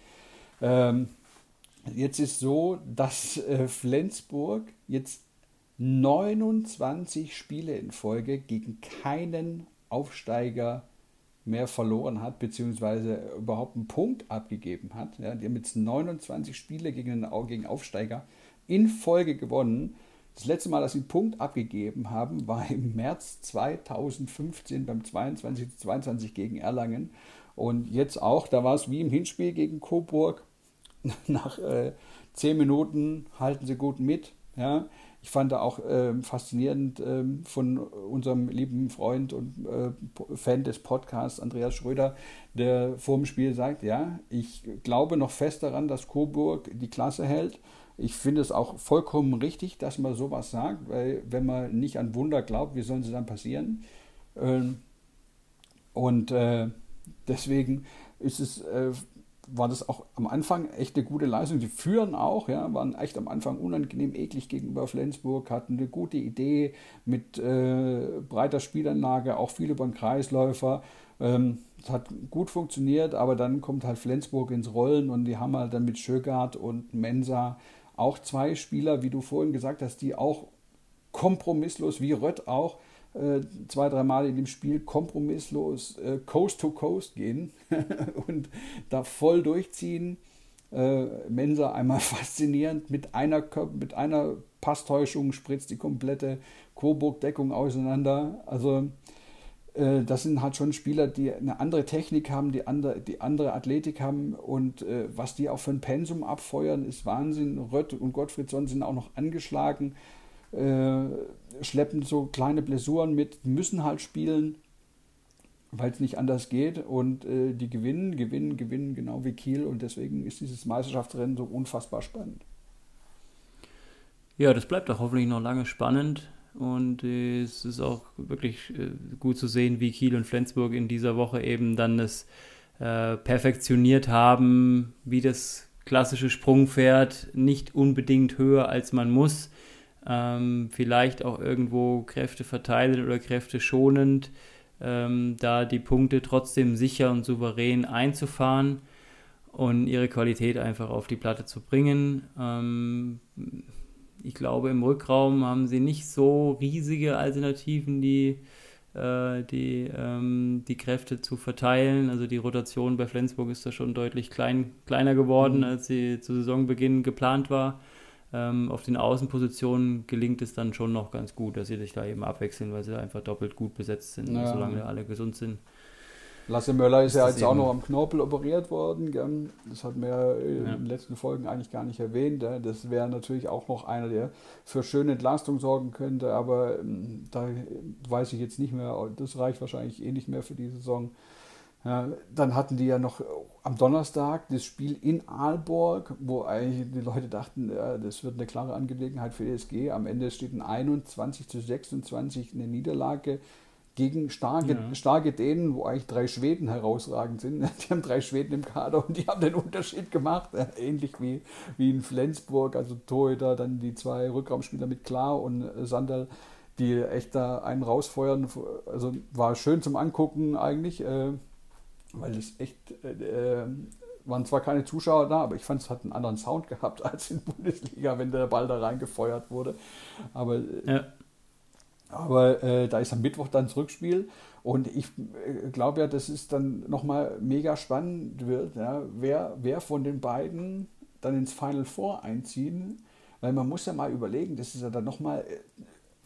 Ähm, Jetzt ist so, dass äh, Flensburg jetzt 29 Spiele in Folge gegen keinen Aufsteiger mehr verloren hat, beziehungsweise überhaupt einen Punkt abgegeben hat. Ja, die haben jetzt 29 Spiele gegen, den, gegen Aufsteiger in Folge gewonnen. Das letzte Mal, dass sie einen Punkt abgegeben haben, war im März 2015 beim 22 22 gegen Erlangen. Und jetzt auch, da war es wie im Hinspiel gegen Coburg. Nach äh, 10 Minuten halten sie gut mit. Ja. Ich fand da auch äh, faszinierend äh, von unserem lieben Freund und äh, Fan des Podcasts, Andreas Schröder, der vor dem Spiel sagt, ja, ich glaube noch fest daran, dass Coburg die Klasse hält. Ich finde es auch vollkommen richtig, dass man sowas sagt, weil wenn man nicht an Wunder glaubt, wie sollen sie dann passieren? Ähm, und äh, deswegen ist es äh, war das auch am Anfang echt eine gute Leistung. Die führen auch, ja, waren echt am Anfang unangenehm eklig gegenüber Flensburg, hatten eine gute Idee mit äh, breiter Spielanlage, auch viel über den Kreisläufer. Ähm, es hat gut funktioniert, aber dann kommt halt Flensburg ins Rollen und die haben halt dann mit Schögart und Mensa auch zwei Spieler, wie du vorhin gesagt hast, die auch kompromisslos, wie Rött auch, zwei, dreimal in dem Spiel kompromisslos äh, Coast to Coast gehen und da voll durchziehen. Äh, Mensa einmal faszinierend, mit einer, mit einer Passtäuschung spritzt die komplette Coburg-Deckung auseinander. Also äh, das sind halt schon Spieler, die eine andere Technik haben, die andere, die andere Athletik haben und äh, was die auch für ein Pensum abfeuern, ist Wahnsinn. Rött und Gottfriedson sind auch noch angeschlagen äh, schleppen so kleine Blessuren mit, müssen halt spielen, weil es nicht anders geht. Und äh, die gewinnen, gewinnen, gewinnen, genau wie Kiel. Und deswegen ist dieses Meisterschaftsrennen so unfassbar spannend. Ja, das bleibt auch hoffentlich noch lange spannend. Und äh, es ist auch wirklich äh, gut zu sehen, wie Kiel und Flensburg in dieser Woche eben dann das äh, perfektioniert haben, wie das klassische Sprungpferd nicht unbedingt höher als man muss ähm, vielleicht auch irgendwo Kräfte verteilend oder Kräfte schonend, ähm, da die Punkte trotzdem sicher und souverän einzufahren und ihre Qualität einfach auf die Platte zu bringen. Ähm, ich glaube, im Rückraum haben sie nicht so riesige Alternativen, die, äh, die, ähm, die Kräfte zu verteilen. Also die Rotation bei Flensburg ist da schon deutlich klein, kleiner geworden, mhm. als sie zu Saisonbeginn geplant war. Ähm, auf den Außenpositionen gelingt es dann schon noch ganz gut, dass sie sich da eben abwechseln, weil sie einfach doppelt gut besetzt sind, ja. solange alle gesund sind. Lasse Möller ist, ist ja jetzt auch noch am Knorpel operiert worden. Gell? Das hat man ja in den letzten Folgen eigentlich gar nicht erwähnt. Das wäre natürlich auch noch einer, der für schöne Entlastung sorgen könnte, aber ähm, da weiß ich jetzt nicht mehr. Das reicht wahrscheinlich eh nicht mehr für die Saison. Ja, dann hatten die ja noch am Donnerstag das Spiel in Aalborg, wo eigentlich die Leute dachten, ja, das wird eine klare Angelegenheit für die SG. Am Ende steht ein 21 zu 26 eine Niederlage gegen starke, ja. starke Dänen, wo eigentlich drei Schweden herausragend sind. Die haben drei Schweden im Kader und die haben den Unterschied gemacht. Ähnlich wie, wie in Flensburg, also Torhüter, dann die zwei Rückraumspieler mit Klar und Sandal, die echt da einen rausfeuern. Also war schön zum Angucken eigentlich. Äh, weil es echt, äh, äh, waren zwar keine Zuschauer da, aber ich fand es hat einen anderen Sound gehabt als in Bundesliga, wenn der Ball da reingefeuert wurde. Aber, ja. aber äh, da ist am Mittwoch dann das Rückspiel und ich äh, glaube ja, dass es dann nochmal mega spannend wird, ja, wer, wer von den beiden dann ins Final Four einziehen, weil man muss ja mal überlegen, das ist ja dann nochmal äh,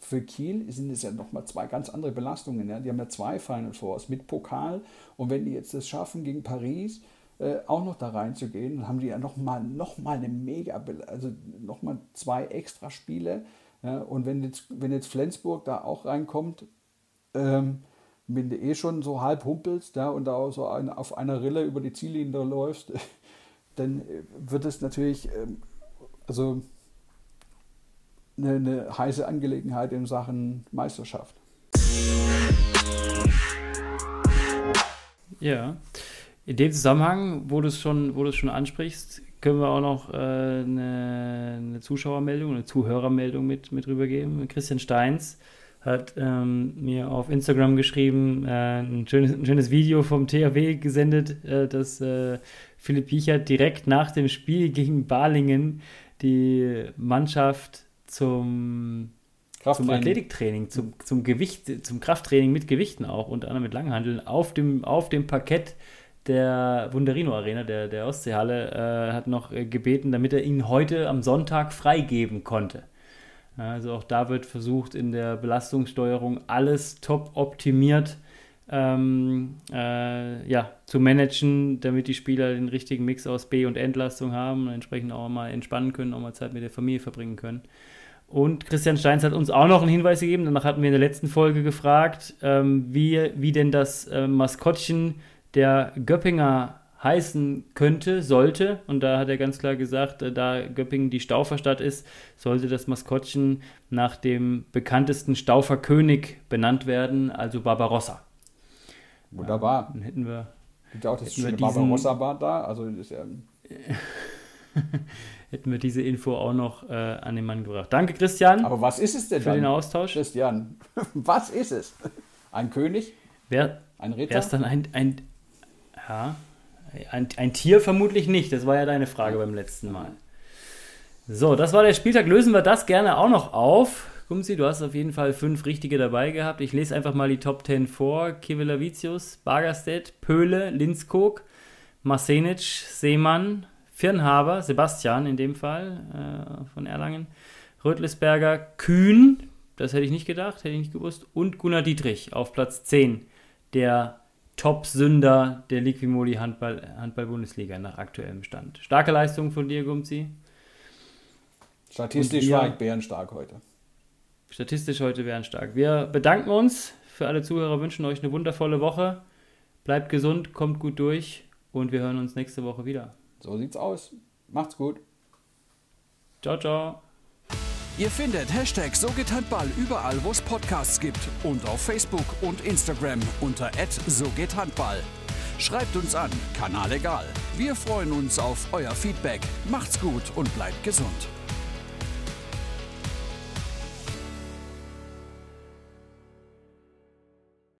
für Kiel sind es ja nochmal zwei ganz andere Belastungen. Ja? Die haben ja zwei Final Fours mit Pokal und wenn die jetzt das schaffen, gegen Paris äh, auch noch da reinzugehen, dann haben die ja nochmal noch mal eine mega, also nochmal zwei extra Spiele. Ja? Und wenn jetzt, wenn jetzt Flensburg da auch reinkommt, ähm, wenn du eh schon so halb humpelst ja, und da so ein, auf einer Rille über die Ziellinie läufst, dann äh, wird es natürlich, ähm, also eine, eine heiße Angelegenheit in Sachen Meisterschaft. Ja. In dem Zusammenhang, wo du es schon, wo du es schon ansprichst, können wir auch noch äh, eine, eine, Zuschauermeldung, eine Zuhörermeldung mit, mit rübergeben. Christian Steins hat ähm, mir auf Instagram geschrieben, äh, ein, schönes, ein, schönes, Video vom THW gesendet, äh, dass äh, Philipp Jichert direkt nach dem Spiel gegen Balingen die Mannschaft zum, zum Athletiktraining, zum, zum Gewicht, zum Krafttraining mit Gewichten auch, unter anderem mit Langhandeln, auf dem, auf dem Parkett der Wunderino Arena, der, der Ostseehalle, äh, hat noch äh, gebeten, damit er ihn heute am Sonntag freigeben konnte. Also auch da wird versucht, in der Belastungssteuerung alles top optimiert ähm, äh, ja, zu managen, damit die Spieler den richtigen Mix aus B- und Entlastung haben und entsprechend auch mal entspannen können, auch mal Zeit mit der Familie verbringen können. Und Christian Steins hat uns auch noch einen Hinweis gegeben. Danach hatten wir in der letzten Folge gefragt, ähm, wie, wie denn das äh, Maskottchen der Göppinger heißen könnte, sollte. Und da hat er ganz klar gesagt, äh, da Göppingen die Stauferstadt ist, sollte das Maskottchen nach dem bekanntesten Stauferkönig benannt werden, also Barbarossa. Wunderbar. Ja, dann hätten wir. Gibt auch das schöne Barbarossa-Bad da. Also ist ja hätten wir diese Info auch noch äh, an den Mann gebracht. Danke, Christian. Aber was ist es denn für dann? den Austausch? Christian, was ist es? Ein König? Wer, ein Ritter? Wäre es dann ein, ein, ja, ein, ein Tier vermutlich nicht. Das war ja deine Frage beim letzten Mal. So, das war der Spieltag. Lösen wir das gerne auch noch auf. Gumsi, du hast auf jeden Fall fünf richtige dabei gehabt. Ich lese einfach mal die Top 10 vor. Kivilavicius, Bagerstedt, Pöhle, Linskog, Masenic, Seemann, Firnhaber, Sebastian in dem Fall äh, von Erlangen, Rötlisberger, Kühn, das hätte ich nicht gedacht, hätte ich nicht gewusst, und Gunnar Dietrich auf Platz 10 der Top-Sünder der Liquimoli Handball, Handball-Bundesliga nach aktuellem Stand. Starke Leistung von dir, Gumzi. Statistisch war ich bärenstark heute. Statistisch heute bärenstark. Wir bedanken uns für alle Zuhörer, wünschen euch eine wundervolle Woche. Bleibt gesund, kommt gut durch und wir hören uns nächste Woche wieder. So sieht's aus. Macht's gut. Ciao, ciao. Ihr findet Hashtag So geht Handball überall, wo es Podcasts gibt und auf Facebook und Instagram unter So geht Handball. Schreibt uns an, Kanal egal. Wir freuen uns auf euer Feedback. Macht's gut und bleibt gesund.